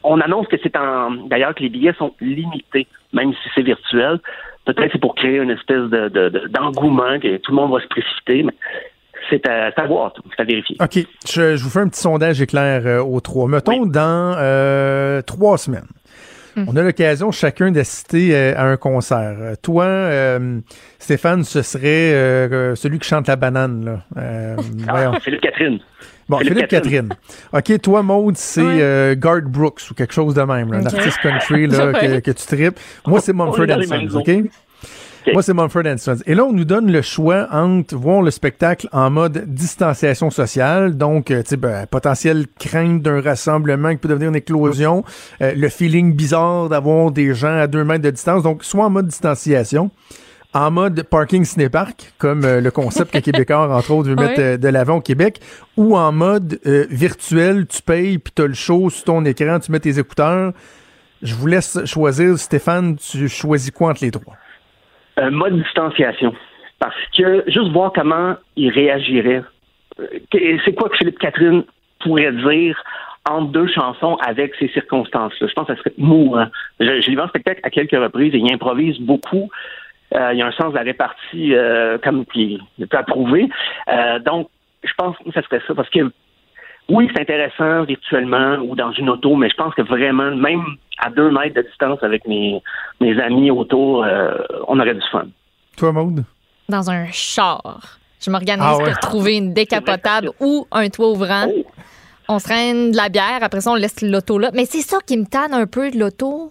On annonce que c'est en. D'ailleurs, que les billets sont limités, même si c'est virtuel. Peut-être c'est pour créer une espèce de, de- de- d'engouement, que tout le monde va se précipiter. Mais c'est à, à voir, c'est à vérifier. OK. Je, je vous fais un petit sondage éclair euh, aux trois. Mettons dans euh, trois semaines. On a l'occasion chacun d'assister euh, à un concert. Toi, euh, Stéphane, ce serait celui qui chante la banane. Là. Euh. Ah, Philippe Catherine. Bon, Philippe, Philippe Catherine. OK, toi, Maude, c'est Ouais. euh, Garth Brooks ou quelque chose de même, là, un Ok. artiste country là, que, tu tripes. Moi, c'est Mumford Sons, OK? Moi, c'est Mumford and Sons. Et là, on nous donne le choix entre voir le spectacle en mode distanciation sociale, donc, euh, tu ben, potentielle crainte d'un rassemblement qui peut devenir une éclosion, euh, le feeling bizarre d'avoir des gens à deux mètres de distance, donc soit en mode distanciation, en mode parking ciné-parc, comme euh, le concept que Québécois, entre autres, veut mettre euh, de l'avant au Québec, ou en mode euh, virtuel, tu payes, puis t'as le show sur ton écran, tu mets tes écouteurs. Je vous laisse choisir. Stéphane, tu choisis quoi entre les trois? Un mode distanciation. Parce que juste voir comment il réagirait. Euh, C'est quoi que Philippe Catherine pourrait dire entre deux chansons avec ces circonstances-là? Je pense que ça serait mourant. Je, je l'ai vu en spectacle à quelques reprises et il improvise beaucoup. Euh, il y a un sens de la répartie euh, comme qui est approuvé. Euh, donc, je pense que ça serait ça. Parce que oui, c'est intéressant virtuellement ou dans une auto, mais je pense que vraiment, même à deux mètres de distance avec mes, mes amis autour, euh, on aurait du fun. Toi, Maude? Dans un char. Je m'organise Ah ouais. pour trouver une décapotable ou un toit ouvrant. Oh. On se traîne de la bière, après ça, on laisse l'auto là. Mais c'est ça qui me tanne un peu de l'auto.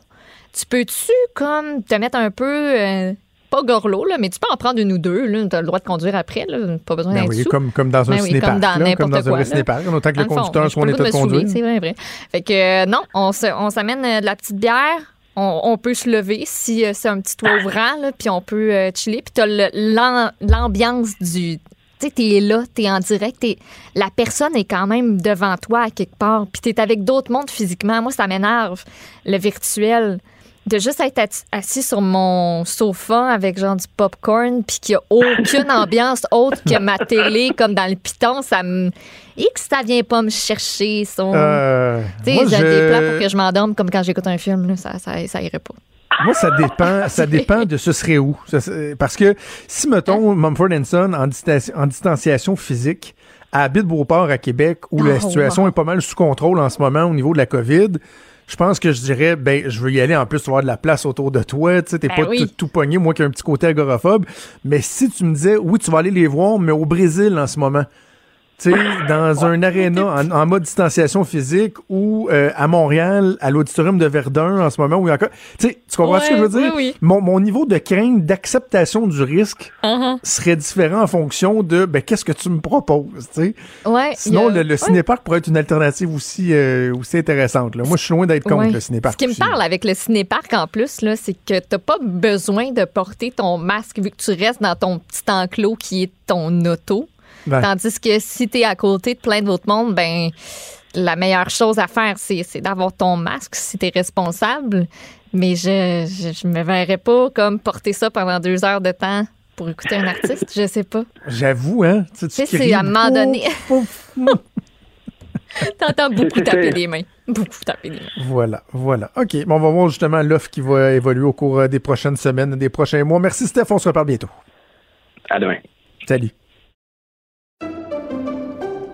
Tu peux-tu, comme, te mettre un peu. euh, pas gorlot, là, mais tu peux en prendre une ou deux. Tu as le droit de conduire après. Là. Pas besoin Ben d'être oui, comme, comme dans un Ben oui, cinéparc. comme dans là, comme dans un quoi, vrai là. cinéparc. Autant que le conducteur soit en état de conduire. C'est vrai, vrai. Fait que euh, non, on, se- on s'amène euh, de la petite bière. On, on peut se lever si euh, c'est un petit toit ouvrant, là, puis on peut euh, chiller. Puis le- l'am- l'ambiance du... Tu sais, t'es là, t'es en direct, la personne est quand même devant toi à quelque part, puis t'es avec d'autres mondes physiquement. Moi, ça m'énerve, le virtuel. De juste être assis sur mon sofa avec genre du popcorn, puis qu'il n'y a aucune ambiance autre que ma télé, comme dans le piton, ça me. X, ça vient pas me chercher. Son... Euh, Tu sais, j'ai des plans pour que je m'endorme comme quand j'écoute un film, là, ça, ça, ça irait pas. Moi, ça dépend, ça dépend de ce serait où. Parce que si, mettons, Mumford Son en, en distanciation physique habite Beauport à Québec, où la Oh, situation wow. est pas mal sous contrôle en ce moment au niveau de la COVID, je pense que je dirais, ben, je veux y aller en plus, avoir de la place autour de toi, tu sais, t'es Ben pas oui. tout, tout pogné, moi qui ai un petit côté agoraphobe. Mais si tu me disais, oui, tu vas aller les voir, mais au Brésil en ce moment, tu dans un aréna en, en mode distanciation physique ou euh, à Montréal, à l'auditorium de Verdun en ce moment, où il y a encore. Tu sais, tu comprends ce que je veux dire? oui, oui. Mon, mon niveau de crainte, d'acceptation du risque Uh-huh. serait différent en fonction de ben, qu'est-ce que tu me proposes, tu sais. Ouais, Sinon, a- le, le cinéparc pourrait être une alternative aussi, euh, aussi intéressante. là. Moi, je suis loin d'être contre le cinéparc. Ce qui me parle avec le cinéparc en plus, là, c'est que t'as pas besoin de porter ton masque vu que tu restes dans ton petit enclos qui est ton auto. Tandis que si t'es à côté de plein d'autres mondes, ben la meilleure chose à faire, c'est d'avoir ton masque si t'es responsable. Mais je, je, je me verrais pas comme porter ça pendant deux heures de temps pour écouter un artiste. Je sais pas. J'avoue, hein. Tu sais, tu Tu c'est à un moment donné. T'entends beaucoup taper des mains. Beaucoup taper des mains. Voilà, voilà. OK, bon, on va voir justement l'offre qui va évoluer au cours euh, des prochaines semaines, des prochains mois. Merci, Steph. On se reparle bientôt. À demain. Salut.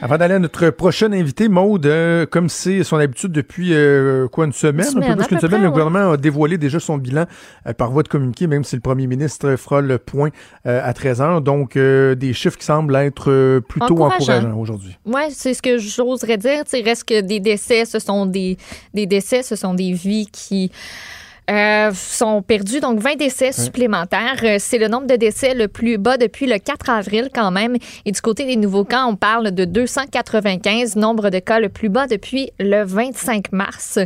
Avant d'aller à notre prochain invité, Maude, euh, comme c'est son habitude depuis euh, quoi une semaine, Une un peu plus qu'une semaine, près, le ouais. gouvernement a dévoilé déjà son bilan euh, par voie de communiqué, même si le premier ministre fera le point euh, à 13 heures. Donc, euh, des chiffres qui semblent être plutôt Encourageants. encourageants aujourd'hui. Oui, c'est ce que j'oserais dire. Il reste que des décès, ce sont des, des décès, ce sont des vies qui euh, sont perdues. Donc, 20 décès supplémentaires. Euh, C'est le nombre de décès le plus bas depuis le 4 avril quand même. Et du côté des nouveaux cas, on parle de 295, nombre de cas le plus bas depuis le 25 mars.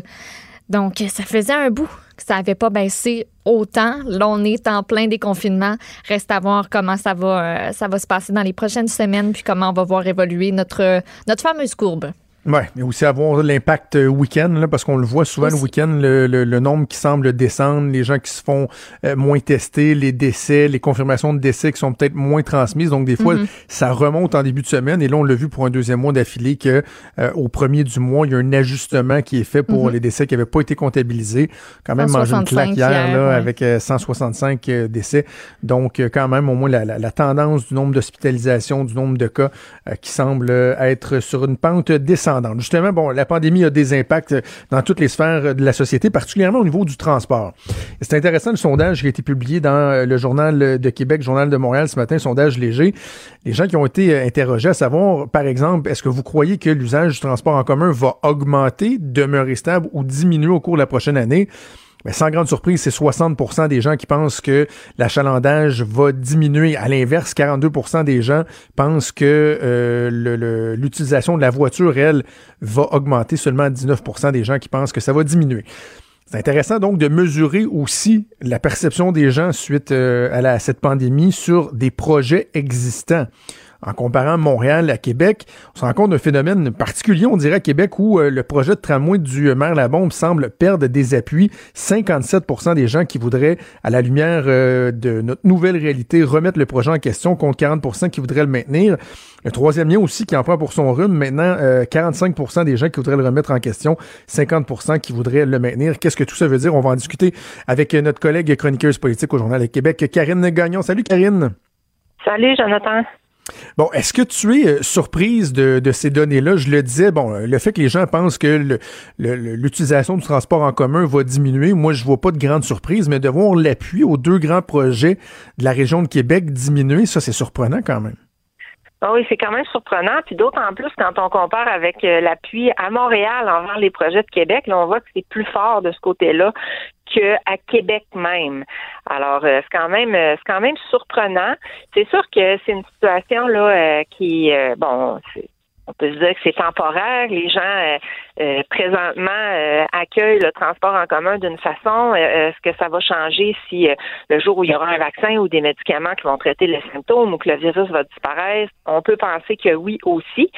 Donc, ça faisait un bout que ça n'avait pas baissé autant. Là, on est en plein déconfinement. Reste à voir comment ça va, euh, ça va se passer dans les prochaines semaines, puis comment on va voir évoluer notre, notre fameuse courbe. Oui, mais aussi avoir l'impact euh, week-end, là, parce qu'on le voit souvent le week-end, le, le- le nombre qui semble descendre, les gens qui se font euh, moins tester, les décès, les confirmations de décès qui sont peut-être moins transmises. Donc, des fois, Mhm. ça remonte en début de semaine. Et là, on l'a vu pour un deuxième mois d'affilée que euh, au premier du mois, il y a un ajustement qui est fait pour Mhm. les décès qui n'avaient pas été comptabilisés. Quand même mangé une 165 claque hier, hier, là, ouais. avec euh, 165 euh, décès. Donc, quand même, au moins, la, la- la tendance du nombre d'hospitalisations, du nombre de cas qui semble être sur une pente descendante. Justement, bon, la pandémie a des impacts euh, dans toutes les sphères euh, de la société, particulièrement au niveau du transport. C'est intéressant le sondage qui a été publié dans euh, le Journal de Québec, Journal de Montréal ce matin, sondage léger. Les gens qui ont été interrogés à savoir, par exemple, est-ce que vous croyez que l'usage du transport en commun va augmenter, demeurer stable ou diminuer au cours de la prochaine année? Ben, sans grande surprise, c'est 60% des gens qui pensent que l'achalandage va diminuer. À l'inverse, 42% des gens pensent que euh, l'utilisation de la voiture, elle, va augmenter. Seulement 19% des gens qui pensent que ça va diminuer. C'est intéressant donc de mesurer aussi la perception des gens suite euh, à cette pandémie sur des projets existants. En comparant Montréal à Québec, on se rend compte d'un phénomène particulier, on dirait à Québec, où euh, le projet de tramway du maire Labombe semble perdre des appuis. 57% des gens qui voudraient, à la lumière euh, de notre nouvelle réalité, remettre le projet en question, contre 40% qui voudraient le maintenir. Le troisième lien aussi qui en prend pour son rhume. Maintenant, euh, 45% des gens qui voudraient le remettre en question, 50% qui voudraient le maintenir. Qu'est-ce que tout ça veut dire? On va en discuter avec euh, notre collègue chroniqueuse politique au Journal de Québec, Karine Gagnon. Salut Karine! Salut, Jonathan. Bon, est-ce que tu es euh, surprise de, ces données-là? Je le disais, bon, euh, le fait que les gens pensent que l'utilisation du transport en commun va diminuer, moi, je vois pas de grande surprise, mais de voir l'appui aux deux grands projets de la région de Québec diminuer, ça, c'est surprenant quand même. Ah oui, c'est quand même surprenant. Puis d'autant plus quand on compare avec euh, l'appui à Montréal envers les projets de Québec, là, on voit que c'est plus fort de ce côté-là qu'à Québec même. Alors, euh, c'est quand même euh, c'est quand même surprenant. C'est sûr que c'est une situation là euh, qui bon, on peut se dire que c'est temporaire. Les gens présentement accueillent le transport en commun d'une façon. Est-ce que ça va changer si le jour où il y aura un vaccin ou des médicaments qui vont traiter les symptômes ou que le virus va disparaître? On peut penser que oui aussi.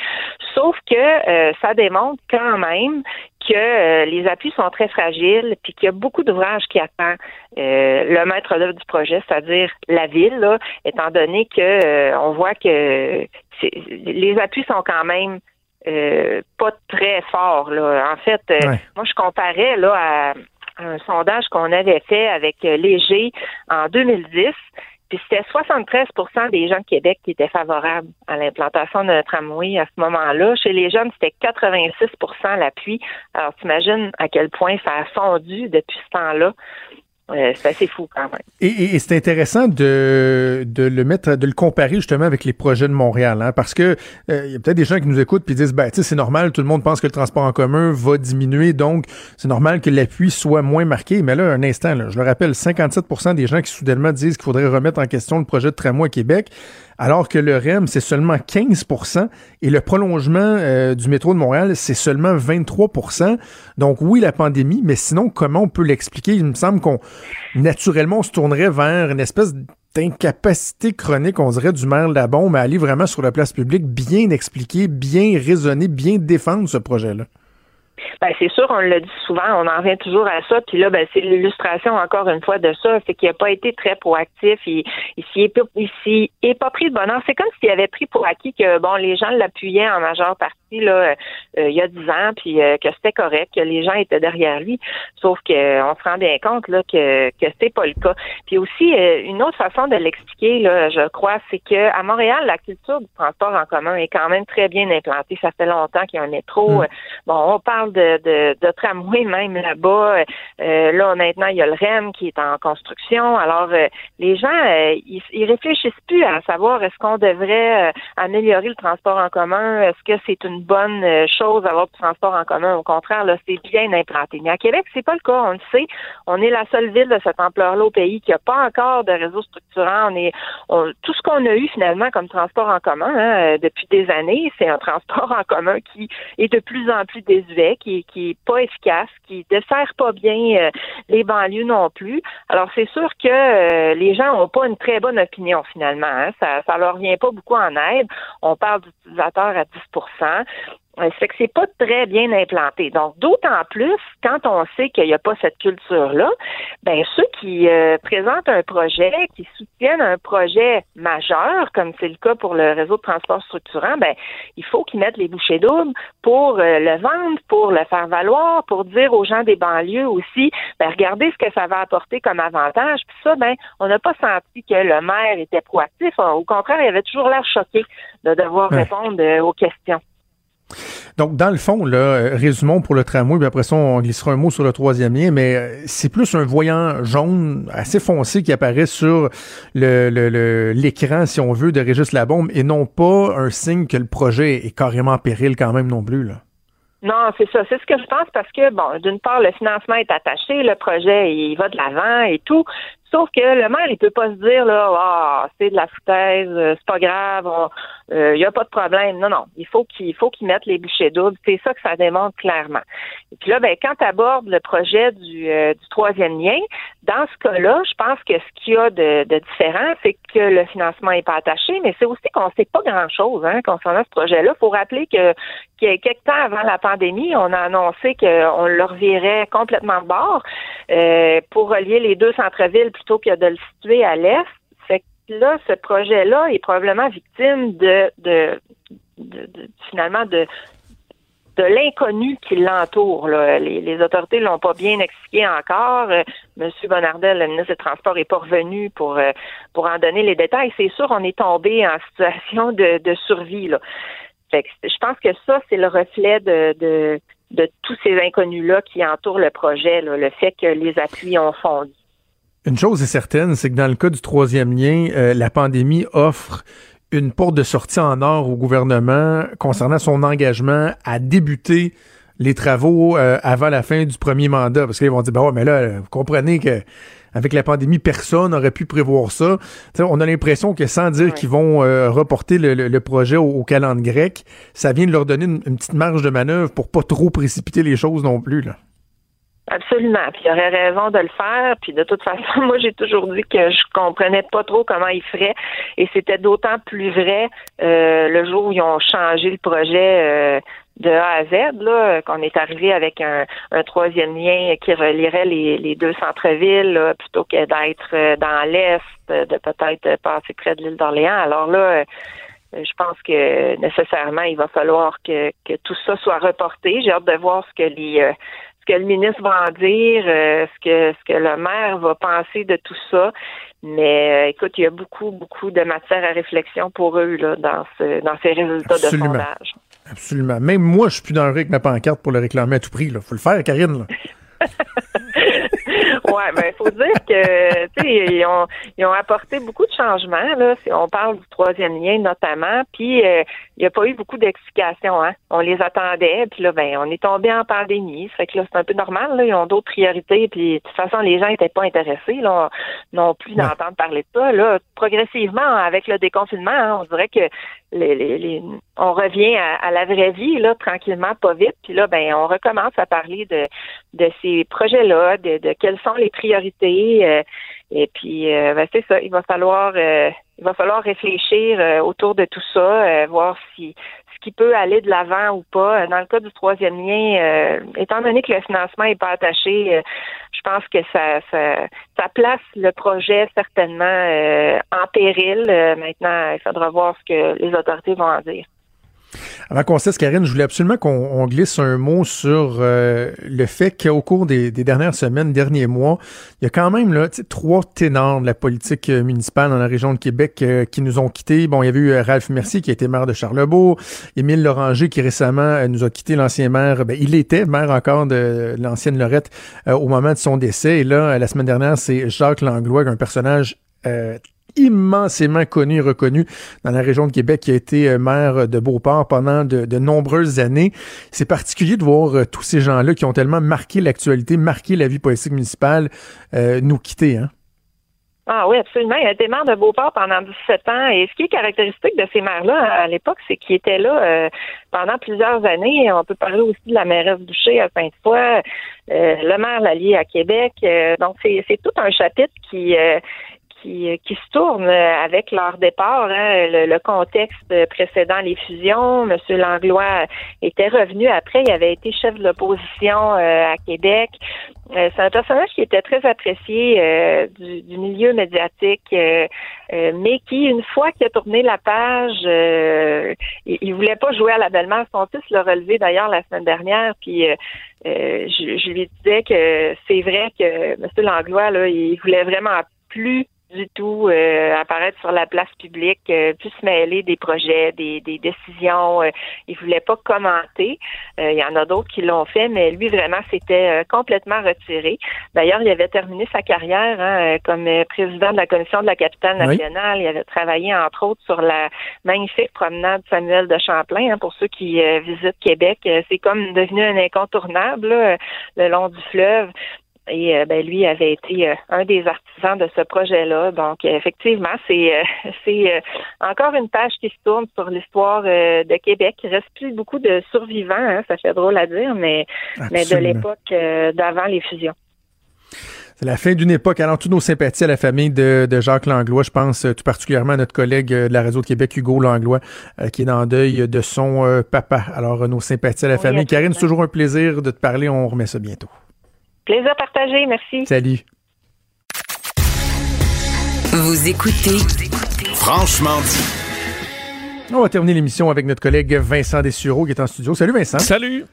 Sauf que ça démontre quand même que les appuis sont très fragiles, puis qu'il y a beaucoup d'ouvrages qui attendent le maître d'œuvre du projet, c'est-à-dire la ville, là, étant donné que on voit que les appuis sont quand même euh, pas très forts. Là. En fait, euh, moi, je comparais là à un sondage qu'on avait fait avec euh, Léger en 2010. C'était 73% des gens de Québec qui étaient favorables à l'implantation d'un tramway à ce moment-là. Chez les jeunes, c'était 86% l'appui. Alors, t'imagines à quel point ça a fondu depuis ce temps-là c'est assez fou quand même. Et, c'est intéressant de, de le mettre, de le comparer justement avec les projets de Montréal, hein, parce que il euh, y a peut-être des gens qui nous écoutent puis disent, ben tu sais, c'est normal, tout le monde pense que le transport en commun va diminuer, donc c'est normal que l'appui soit moins marqué. Mais là, un instant, je le rappelle, 57% des gens qui soudainement disent qu'il faudrait remettre en question le projet de tramway à Québec, alors que le REM, c'est seulement 15% et le prolongement euh, du métro de Montréal, c'est seulement 23% Donc oui, la pandémie, mais sinon, comment on peut l'expliquer? Il me semble qu'on, naturellement, on se tournerait vers une espèce d'incapacité chronique, on dirait, du maire de la bombe à aller vraiment sur la place publique, bien expliquer, bien raisonner, bien défendre ce projet-là. Ben, c'est sûr, on le dit souvent, on en revient toujours à ça. Puis là, ben, c'est l'illustration encore une fois de ça, c'est qu'il n'a pas été très proactif. Il, il s'y est, pas pris de bonheur. C'est comme s'il avait pris pour acquis que bon, les gens l'appuyaient en majeure partie là, euh, il y a dix ans, puis euh, que c'était correct, que les gens étaient derrière lui. Sauf qu'on se rend bien compte là que que c'était pas le cas. Puis aussi euh, une autre façon de l'expliquer là, je crois, c'est que à Montréal, la culture du transport en commun est quand même très bien implantée. Ça fait longtemps qu'il y a un métro. Mm. Bon, on parle de, de, de tramway même là-bas. là maintenant, il y a le REM qui est en construction. Alors les gens, ils, ils réfléchissent plus à savoir est-ce qu'on devrait améliorer le transport en commun, est-ce que c'est une bonne euh, chose d'avoir du transport en commun? Au contraire, là, c'est bien implanté. Mais à Québec, c'est pas le cas. On le sait. On est la seule ville de cette ampleur-là au pays qui n'a pas encore de réseau structurant. On est tout ce qu'on a eu finalement comme transport en commun hein, euh, depuis des années, c'est un transport en commun qui est de plus en plus désuet, qui, qui est pas efficace, qui dessert pas bien euh, les banlieues non plus. Alors c'est sûr que les gens n'ont pas une très bonne opinion finalement. Hein. Ça, ça leur vient pas beaucoup en aide. On parle d'utilisateurs à 10 ça fait que c'est pas très bien implanté. Donc, d'autant plus, quand on sait qu'il n'y a pas cette culture-là, ben ceux qui euh, présentent un projet, qui soutiennent un projet majeur, comme c'est le cas pour le réseau de transport structurant, ben il faut qu'ils mettent les bouchées doubles pour euh, le vendre, pour le faire valoir, pour dire aux gens des banlieues aussi, ben regardez ce que ça va apporter comme avantage. Puis ça, ben on n'a pas senti que le maire était proactif. Au contraire, il avait toujours l'air choqué de devoir répondre euh, aux questions. Donc, dans le fond, là, euh, résumons pour le tramway, puis après ça, on glissera un mot sur le troisième lien, mais euh, c'est plus un voyant jaune assez foncé qui apparaît sur le, l'écran, si on veut, de Régis Labombe, et non pas un signe que le projet est carrément en péril quand même non plus, là. Non, c'est ça. C'est ce que je pense parce que, bon, d'une part, le financement est attaché, le projet, il va de l'avant et tout. Sauf que le maire, il peut pas se dire là, ah, c'est de la foutaise, euh, c'est pas grave, il euh, n'y a pas de problème. Non, non, il faut qu'il faut qu'ils mettent les bouchées doubles. C'est ça que ça démontre clairement. Et puis là, ben, quand tu abordes le projet du, euh, du troisième lien, dans ce cas-là, je pense que ce qu'il y a de, de différent, c'est que le financement n'est pas attaché, mais c'est aussi qu'on sait pas grand-chose hein, concernant ce projet-là. Faut rappeler que, que quelques temps avant la pandémie, on a annoncé qu'on le revirait complètement de bord pour relier les deux centres-villes plutôt que de le situer à l'est. Que là, ce projet-là est probablement victime de, finalement de l'inconnu qui l'entoure. Les, les, autorités l'ont pas bien expliqué encore. Euh, Monsieur Bonardel, le ministre des Transports, est pas revenu pour euh, pour en donner les détails. C'est sûr, on est tombé en situation de, survie. Fait que je pense que ça, c'est le reflet de tous ces inconnus-là qui entourent le projet, le fait que les appuis ont fondu. Une chose est certaine, c'est que dans le cas du troisième lien, euh, la pandémie offre une porte de sortie en or au gouvernement concernant son engagement à débuter les travaux euh, avant la fin du premier mandat. Parce qu'ils vont dire, ben ouais, mais là, vous comprenez que avec la pandémie, personne n'aurait pu prévoir ça. on a l'impression que sans dire qu'ils vont euh, reporter le, projet au, calendrier grec, ça vient de leur donner une, petite marge de manœuvre pour pas trop précipiter les choses non plus. Là. Absolument. Puis il aurait raison de le faire. Puis de toute façon, moi j'ai toujours dit que je comprenais pas trop comment ils feraient. Et c'était d'autant plus vrai euh, le jour où ils ont changé le projet. Euh, de A à Z, là, qu'on est arrivé avec un, troisième lien qui relierait les, deux centres-villes, plutôt que d'être euh, dans l'Est, de peut-être passer près de l'île d'Orléans. Alors là, euh, je pense que nécessairement, il va falloir que, que tout ça soit reporté. J'ai hâte de voir ce que les euh, ce que le ministre va en dire, ce que ce que le maire va penser de tout ça. Mais écoute, il y a beaucoup, beaucoup de matière à réflexion pour eux là, dans, ce, dans ces résultats de sondage. Absolument. Même moi, je suis plus dans le avec ma pancarte pour le réclamer à tout prix. Il faut le faire, Karine. Là. ouais, ben il faut dire que tu sais ils ont ils ont apporté beaucoup de changements là. Si on parle du troisième lien notamment, puis euh, il n'y a pas eu beaucoup d'explications. Hein. On les attendait, puis là ben on est tombé en pandémie, fait que là c'est un peu normal. Là. Ils ont d'autres priorités, puis de toute façon les gens n'étaient pas intéressés là, non plus d'entendre parler de ça. Là, progressivement avec le déconfinement, hein, on dirait que les, les, on revient à, la vraie vie là tranquillement, pas vite. Puis là ben on recommence à parler de de ces projets-là, de, de quelles sont les priorités. Euh, et puis, euh, ben, c'est ça, il va falloir, euh, il va falloir réfléchir autour de tout ça, voir si ce qui peut aller de l'avant ou pas. Dans le cas du troisième lien, étant donné que le financement n'est pas attaché, je pense que ça, ça, ça, place le projet certainement en péril. maintenant, il faudra voir ce que les autorités vont en dire. Avant qu'on cesse, Karine, je voulais absolument qu'on glisse un mot sur euh, le fait qu'au cours des, dernières semaines, derniers mois, il y a quand même là, trois ténors de la politique euh, municipale dans la région de Québec euh, qui nous ont quittés. Bon, il y avait eu Ralph Mercier qui était maire de Charlebourg, Émile Loranger qui récemment nous a quitté, l'ancien maire. Ben, il était maire encore de l'ancienne Lorette au moment de son décès. Et là, la semaine dernière, c'est Jacques Langlois, un personnage immensément connu et reconnu dans la région de Québec, qui a été euh, maire de Beauport pendant de, nombreuses années. C'est particulier de voir euh, tous ces gens-là qui ont tellement marqué l'actualité, marqué la vie politique municipale, euh, nous quitter. Hein? Ah oui, absolument. Il a été maire de Beauport pendant 17 ans. Et ce qui est caractéristique de ces maires-là à l'époque, c'est qu'ils étaient là pendant plusieurs années. On peut parler aussi de la mairesse Boucher à Sainte-Foy, le maire Lallier à Québec. donc, c'est tout un chapitre qui qui, qui se tournent avec leur départ. Hein, le, contexte précédent les fusions, M. Langlois était revenu après, il avait été chef de l'opposition euh, à Québec. Euh, c'est un personnage qui était très apprécié euh, du, du, milieu médiatique, mais qui, une fois qu'il a tourné la page, il, il, voulait pas jouer à la belle-mère. Son fils l'a relevé d'ailleurs la semaine dernière, puis je, je, lui disais que c'est vrai que M. Langlois, là, il voulait vraiment plus du tout euh, apparaître sur la place publique, euh, plus se mêler des projets, des, des décisions. Euh, il voulait pas commenter. Euh, il y en a d'autres qui l'ont fait, mais lui vraiment s'était complètement retiré. D'ailleurs, il avait terminé sa carrière hein, comme président de la commission de la capitale nationale. Il avait travaillé entre autres sur la magnifique promenade Samuel de Champlain. Hein, pour ceux qui visitent Québec, c'est comme devenu un incontournable le long du fleuve. Et euh, ben, lui avait été euh, un des artisans de ce projet-là. Donc, effectivement, c'est euh, c'est encore une page qui se tourne sur l'histoire de Québec. Il reste plus beaucoup de survivants, hein, ça fait drôle à dire, mais, mais de l'époque d'avant les fusions. C'est la fin d'une époque. Alors, toutes nos sympathies à la famille de, de, Jacques Langlois. Je pense tout particulièrement à notre collègue de la Réseau de Québec, Hugo Langlois, qui est en deuil de son papa. Alors, nos sympathies à la famille. Karine, c'est toujours un plaisir de te parler. On remet ça bientôt. Plaisir partagé, merci. Salut. Vous écoutez Franchement dit. On va terminer l'émission avec notre collègue Vincent Dessureau qui est en studio. Salut Vincent. Salut.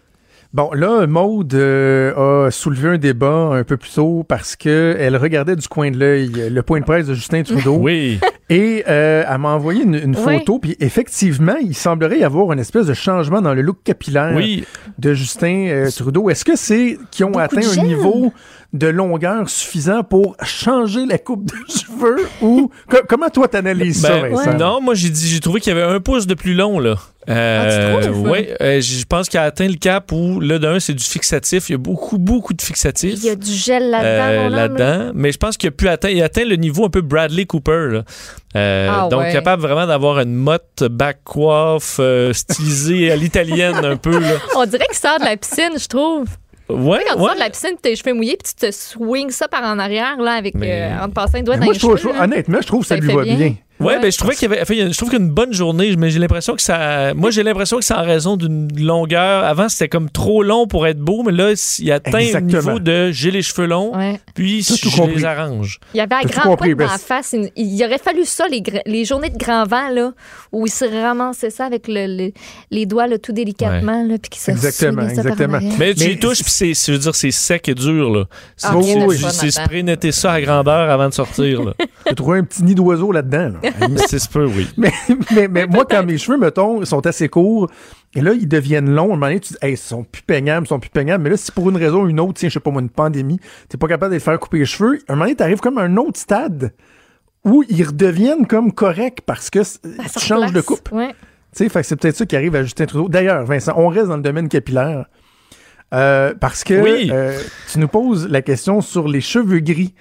Bon, là, Maude euh, a soulevé un débat un peu plus tôt parce que elle regardait du coin de l'œil le point de presse de Justin Trudeau. Oui. Et euh, elle m'a envoyé une, photo, puis effectivement, il semblerait y avoir une espèce de changement dans le look capillaire de Justin euh, Trudeau. Est-ce que c'est qu'ils ont atteint un niveau de longueur suffisant pour changer la coupe de cheveux ou co- comment toi t'analyses ça, Ben, Vincent? Non, moi j'ai dit j'ai trouvé qu'il y avait un pouce de plus long là. Euh, Ah, tu trouves? ouais, euh, je pense qu'il a atteint le cap où là d'un c'est du fixatif, il y a beaucoup beaucoup de fixatifs. Il y a du gel là-dedans. euh, là. là-dedans, mais je pense qu'il a pu atteindre, il a atteint le niveau un peu Bradley Cooper. là. Euh, Ah, donc ouais. capable vraiment d'avoir une motte back coiffe euh, stylisée à l'italienne un peu là. On dirait qu'il sort de la piscine, je trouve. Ouais, Tu sais, quand tu ouais. sors de la piscine, tes cheveux mouillés, puis tu te swings ça par en arrière, là, avec, Mais- euh, en te passant les doigts Mais dans moi, les je trouve, cheveux. je- là. honnêtement, je trouve que ça, Ça lui va bien. bien. Ouais, Ouais. ben je trouvais qu'il y avait, enfin, je trouve qu'une bonne journée, mais j'ai l'impression que ça, moi j'ai l'impression que c'est en raison d'une longueur. Avant c'était comme trop long pour être beau, mais là il atteint Exactement. le niveau de j'ai les cheveux longs, Ouais. puis T'as tout je compris. les arrange. Il y avait un tout grand compris, poil dans la face. Il, il aurait fallu ça, les, les journées de grand vent, là, où il se ramassait ça avec le, le- les doigts là, tout délicatement, là, puis qu'il se Exactement, exactement. Mais tu Mais- y touches, puis c'est, je veux dire, c'est sec et dur là. C'est, Ah, c'est- oui, c'est- oui. c'est spray ça à grandeur avant de sortir là. J'ai trouvé un petit nid d'oiseau là-dedans. là. c'est ce peu, oui. mais, mais, mais moi, quand mes cheveux, mettons, sont assez courts, et là, ils deviennent longs, à un moment donné, tu dis, hey, ils sont plus peignables, ils sont plus peignables. Mais là, si pour une raison ou une autre, tiens, je sais pas moi, une pandémie, t'es pas capable de les faire couper les cheveux, à un moment donné, t'arrives comme à un autre stade où ils redeviennent comme corrects parce que se tu changes de coupe. Ouais. Tu sais, c'est peut-être ça qui arrive à Justin Trudeau. D'ailleurs, Vincent, on reste dans le domaine capillaire. euh, parce que Oui. euh, tu nous poses la question sur les cheveux gris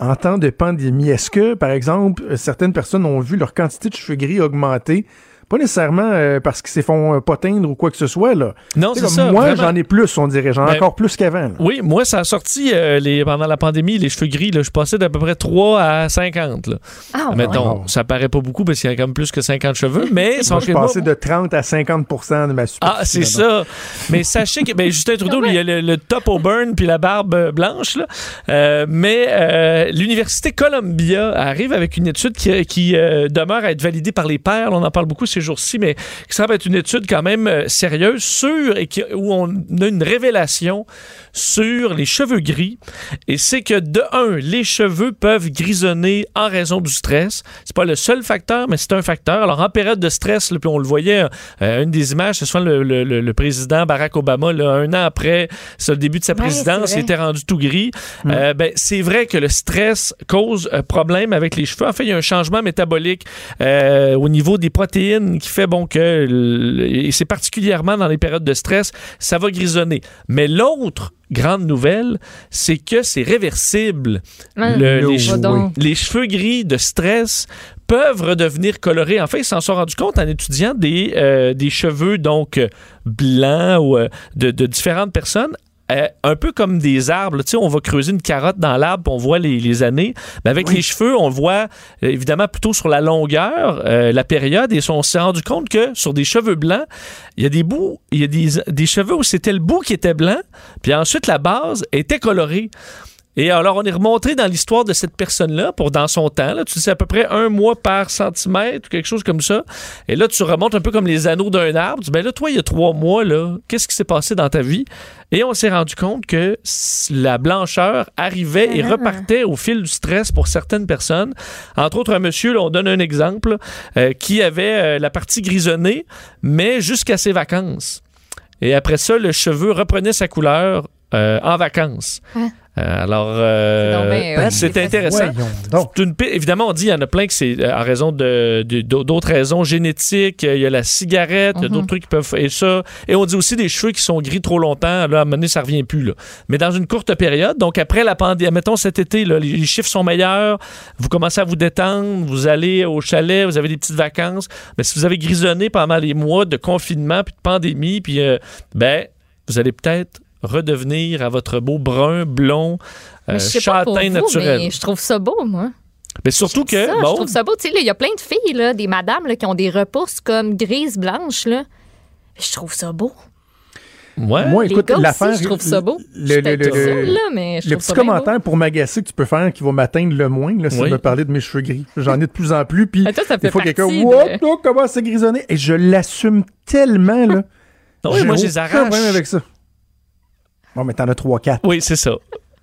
en temps de pandémie. Est-ce que, par exemple, certaines personnes ont vu leur quantité de cheveux gris augmenter? Pas nécessairement euh, parce qu'ils se font euh, pas teindre ou quoi que ce soit. Là. Non, c'est comme ça. moi, j'en ai plus, on dirait. J'en ai Ben, encore plus qu'avant. Oui, moi, ça a sorti euh, les, pendant la pandémie, les cheveux gris. Là, je passais d'à peu près 3 à 50. Là. Ah, ouais. Mettons, ça paraît pas beaucoup parce qu'il y a quand même plus que 50 cheveux, mais Moi, je passais de 30 à 50 de ma superficie. Ah, c'est ça. Mais sachez que ben, Justin Trudeau, lui, il a le, le top au burn puis la barbe blanche. Là. Euh, mais euh, l'Université Columbia arrive avec une étude qui, qui euh, demeure à être validée par les pairs. On en parle beaucoup ces jours-ci, mais qui semble être une étude quand même euh, sérieuse sur et qui- où on a une révélation sur les cheveux gris. Et c'est que de un, les cheveux peuvent grisonner en raison du stress. C'est pas le seul facteur, mais c'est un facteur. Alors en période de stress, là, puis on le voyait, euh, une des images, c'est souvent le, le- le- le président Barack Obama, là, un an après le début de sa présidence, il était rendu tout gris. Euh, ben, c'est vrai que le stress cause un problème avec les cheveux. En fait, il y a un changement métabolique euh, au niveau des protéines qui fait bon que, et c'est particulièrement dans les périodes de stress, ça va grisonner. Mais l'autre grande nouvelle, c'est que c'est réversible. Ah, Le- les, donc. les cheveux gris de stress peuvent redevenir colorés. En fait, ils s'en sont rendus compte en étudiant des, euh, des cheveux donc euh, blancs ou euh, de, de différentes personnes. Euh, un peu comme des arbres, tu sais, on va creuser une carotte dans l'arbre, on voit les, les années. Mais avec les cheveux, on voit euh, évidemment plutôt sur la longueur, euh, la période, et on s'est rendu compte que sur des cheveux blancs, il y a des bouts, il y a des, des cheveux où c'était le bout qui était blanc, puis ensuite la base était colorée. Et alors, on est remonté dans l'histoire de cette personne-là, pour dans son temps. Là, tu sais, à peu près un mois par centimètre ou quelque chose comme ça. Et là, tu remontes un peu comme les anneaux d'un arbre. Tu dis, ben là, toi, il y a trois mois, là, qu'est-ce qui s'est passé dans ta vie? Et on s'est rendu compte que la blancheur arrivait et Ah. repartait au fil du stress pour certaines personnes. Entre autres, un monsieur, là, on donne un exemple, euh, qui avait euh, la partie grisonnée, mais jusqu'à ses vacances. Et après ça, le cheveu reprenait sa couleur euh, en vacances. Hein? Euh, alors, euh, C'est intéressant. Donc. Une évidemment, on dit il y en a plein que c'est euh, en raison de, de- d'autres raisons génétiques. Il y a la cigarette, il y a Mhm. d'autres trucs qui peuvent. Et ça. Et on dit aussi des cheveux qui sont gris trop longtemps. Là, à un moment donné, ça revient plus. Là. Mais dans une courte période, donc après la pandémie, mettons cet été, là, les, les chiffres sont meilleurs. Vous commencez à vous détendre. Vous allez au chalet, vous avez des petites vacances. Mais si vous avez grisonné pendant les mois de confinement puis de pandémie, puis euh, ben, vous allez peut-être redevenir à votre beau brun, blond, euh, Mais je sais pas pour châtain vous, naturel. mais je trouve ça beau, moi. Mais surtout que, Ça, bon, Je trouve ça beau. Tu sais, il y a plein de filles, là, des madames là, qui ont des repousses comme grises, blanches. Là. Je trouve ça beau. ouais. Moi, Les écoute, l'affaire. je trouve ça beau. Le, le- le- seule, là, mais je le trouve petit ça bien beau. commentaire pour m'agacer que tu peux faire qui va m'atteindre le moins, là, c'est Oui. de me parler de mes cheveux gris. J'en ai de plus en plus, puis Ah, il faut quelqu'un, de- oh, comment c'est grisonné? Et je l'assume tellement, là. Oui, moi, je les aucun arrache. problème avec ça. Bon, mais t'en as 3-4. Oui, c'est ça.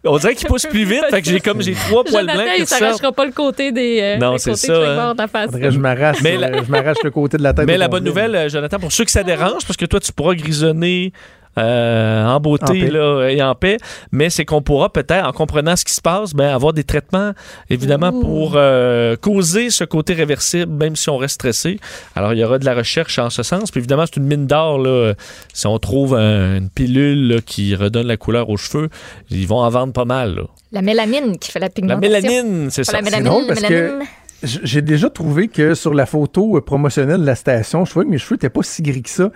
On dirait qu'il pousse plus vite, fait que j'ai comme j'ai trois poils Jonathan, blancs il qui sortent. s'arrachera pas le côté des. euh, Non, c'est ça, hein. de la face. Je m'arrache, Mais euh, la- je m'arrache le côté de la tête. Mais la bonne nouvelle, euh, Jonathan, pour ceux que ça dérange, parce que toi, tu pourras grisonner euh, en beauté là, et en paix, mais c'est qu'on pourra peut-être, en comprenant ce qui se passe, ben, avoir des traitements, évidemment, pour euh, causer ce côté réversible, même si on reste stressé. Alors, il y aura de la recherche en ce sens. Puis évidemment, c'est une mine d'or. là. Si on trouve un- une pilule là, qui redonne la couleur aux cheveux, ils vont en vendre pas mal. là. La mélamine qui fait la La pigmentation. mélanine, c'est ça. la C'est mélamine, drôle la parce que mélanine. j- j'ai déjà trouvé que sur la photo euh, promotionnelle de la station, je trouvais que mes cheveux n'étaient pas si gris que ça.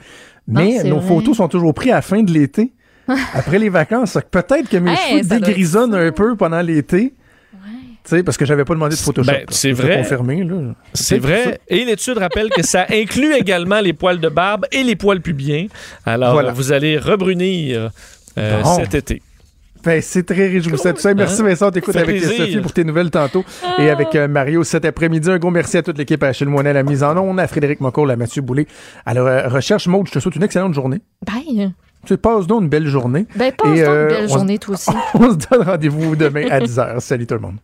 Mais nos vrai. photos sont toujours prises à la fin de l'été, après les vacances. Peut-être que mes Hey, cheveux dégrisonnent un peu pendant l'été. Tu sais, parce que j'avais pas demandé de Photoshop. Ben, c'est vrai. confirmer, là. C'est vrai. Et l'étude rappelle que ça inclut également les poils de barbe et les poils pubiens. Alors, Voilà. vous allez rebrunir euh, cet été. Ben, c'est très réjouissant tout ça. Merci Hein? Vincent, t'écoute avec. Sophie pour tes nouvelles tantôt et avec euh, Mario cet après-midi. Un gros merci à toute l'équipe, à Achille Moinet à la mise en onde, à Frédéric Mocourt, à Mathieu Boulay. À la euh, recherche, Maud, je te souhaite une excellente journée. Bye. Tu passes donc une belle journée. Ben, passe Et, donc euh, une belle on- journée, toi aussi. On se donne rendez-vous demain à 10h. Salut tout le monde.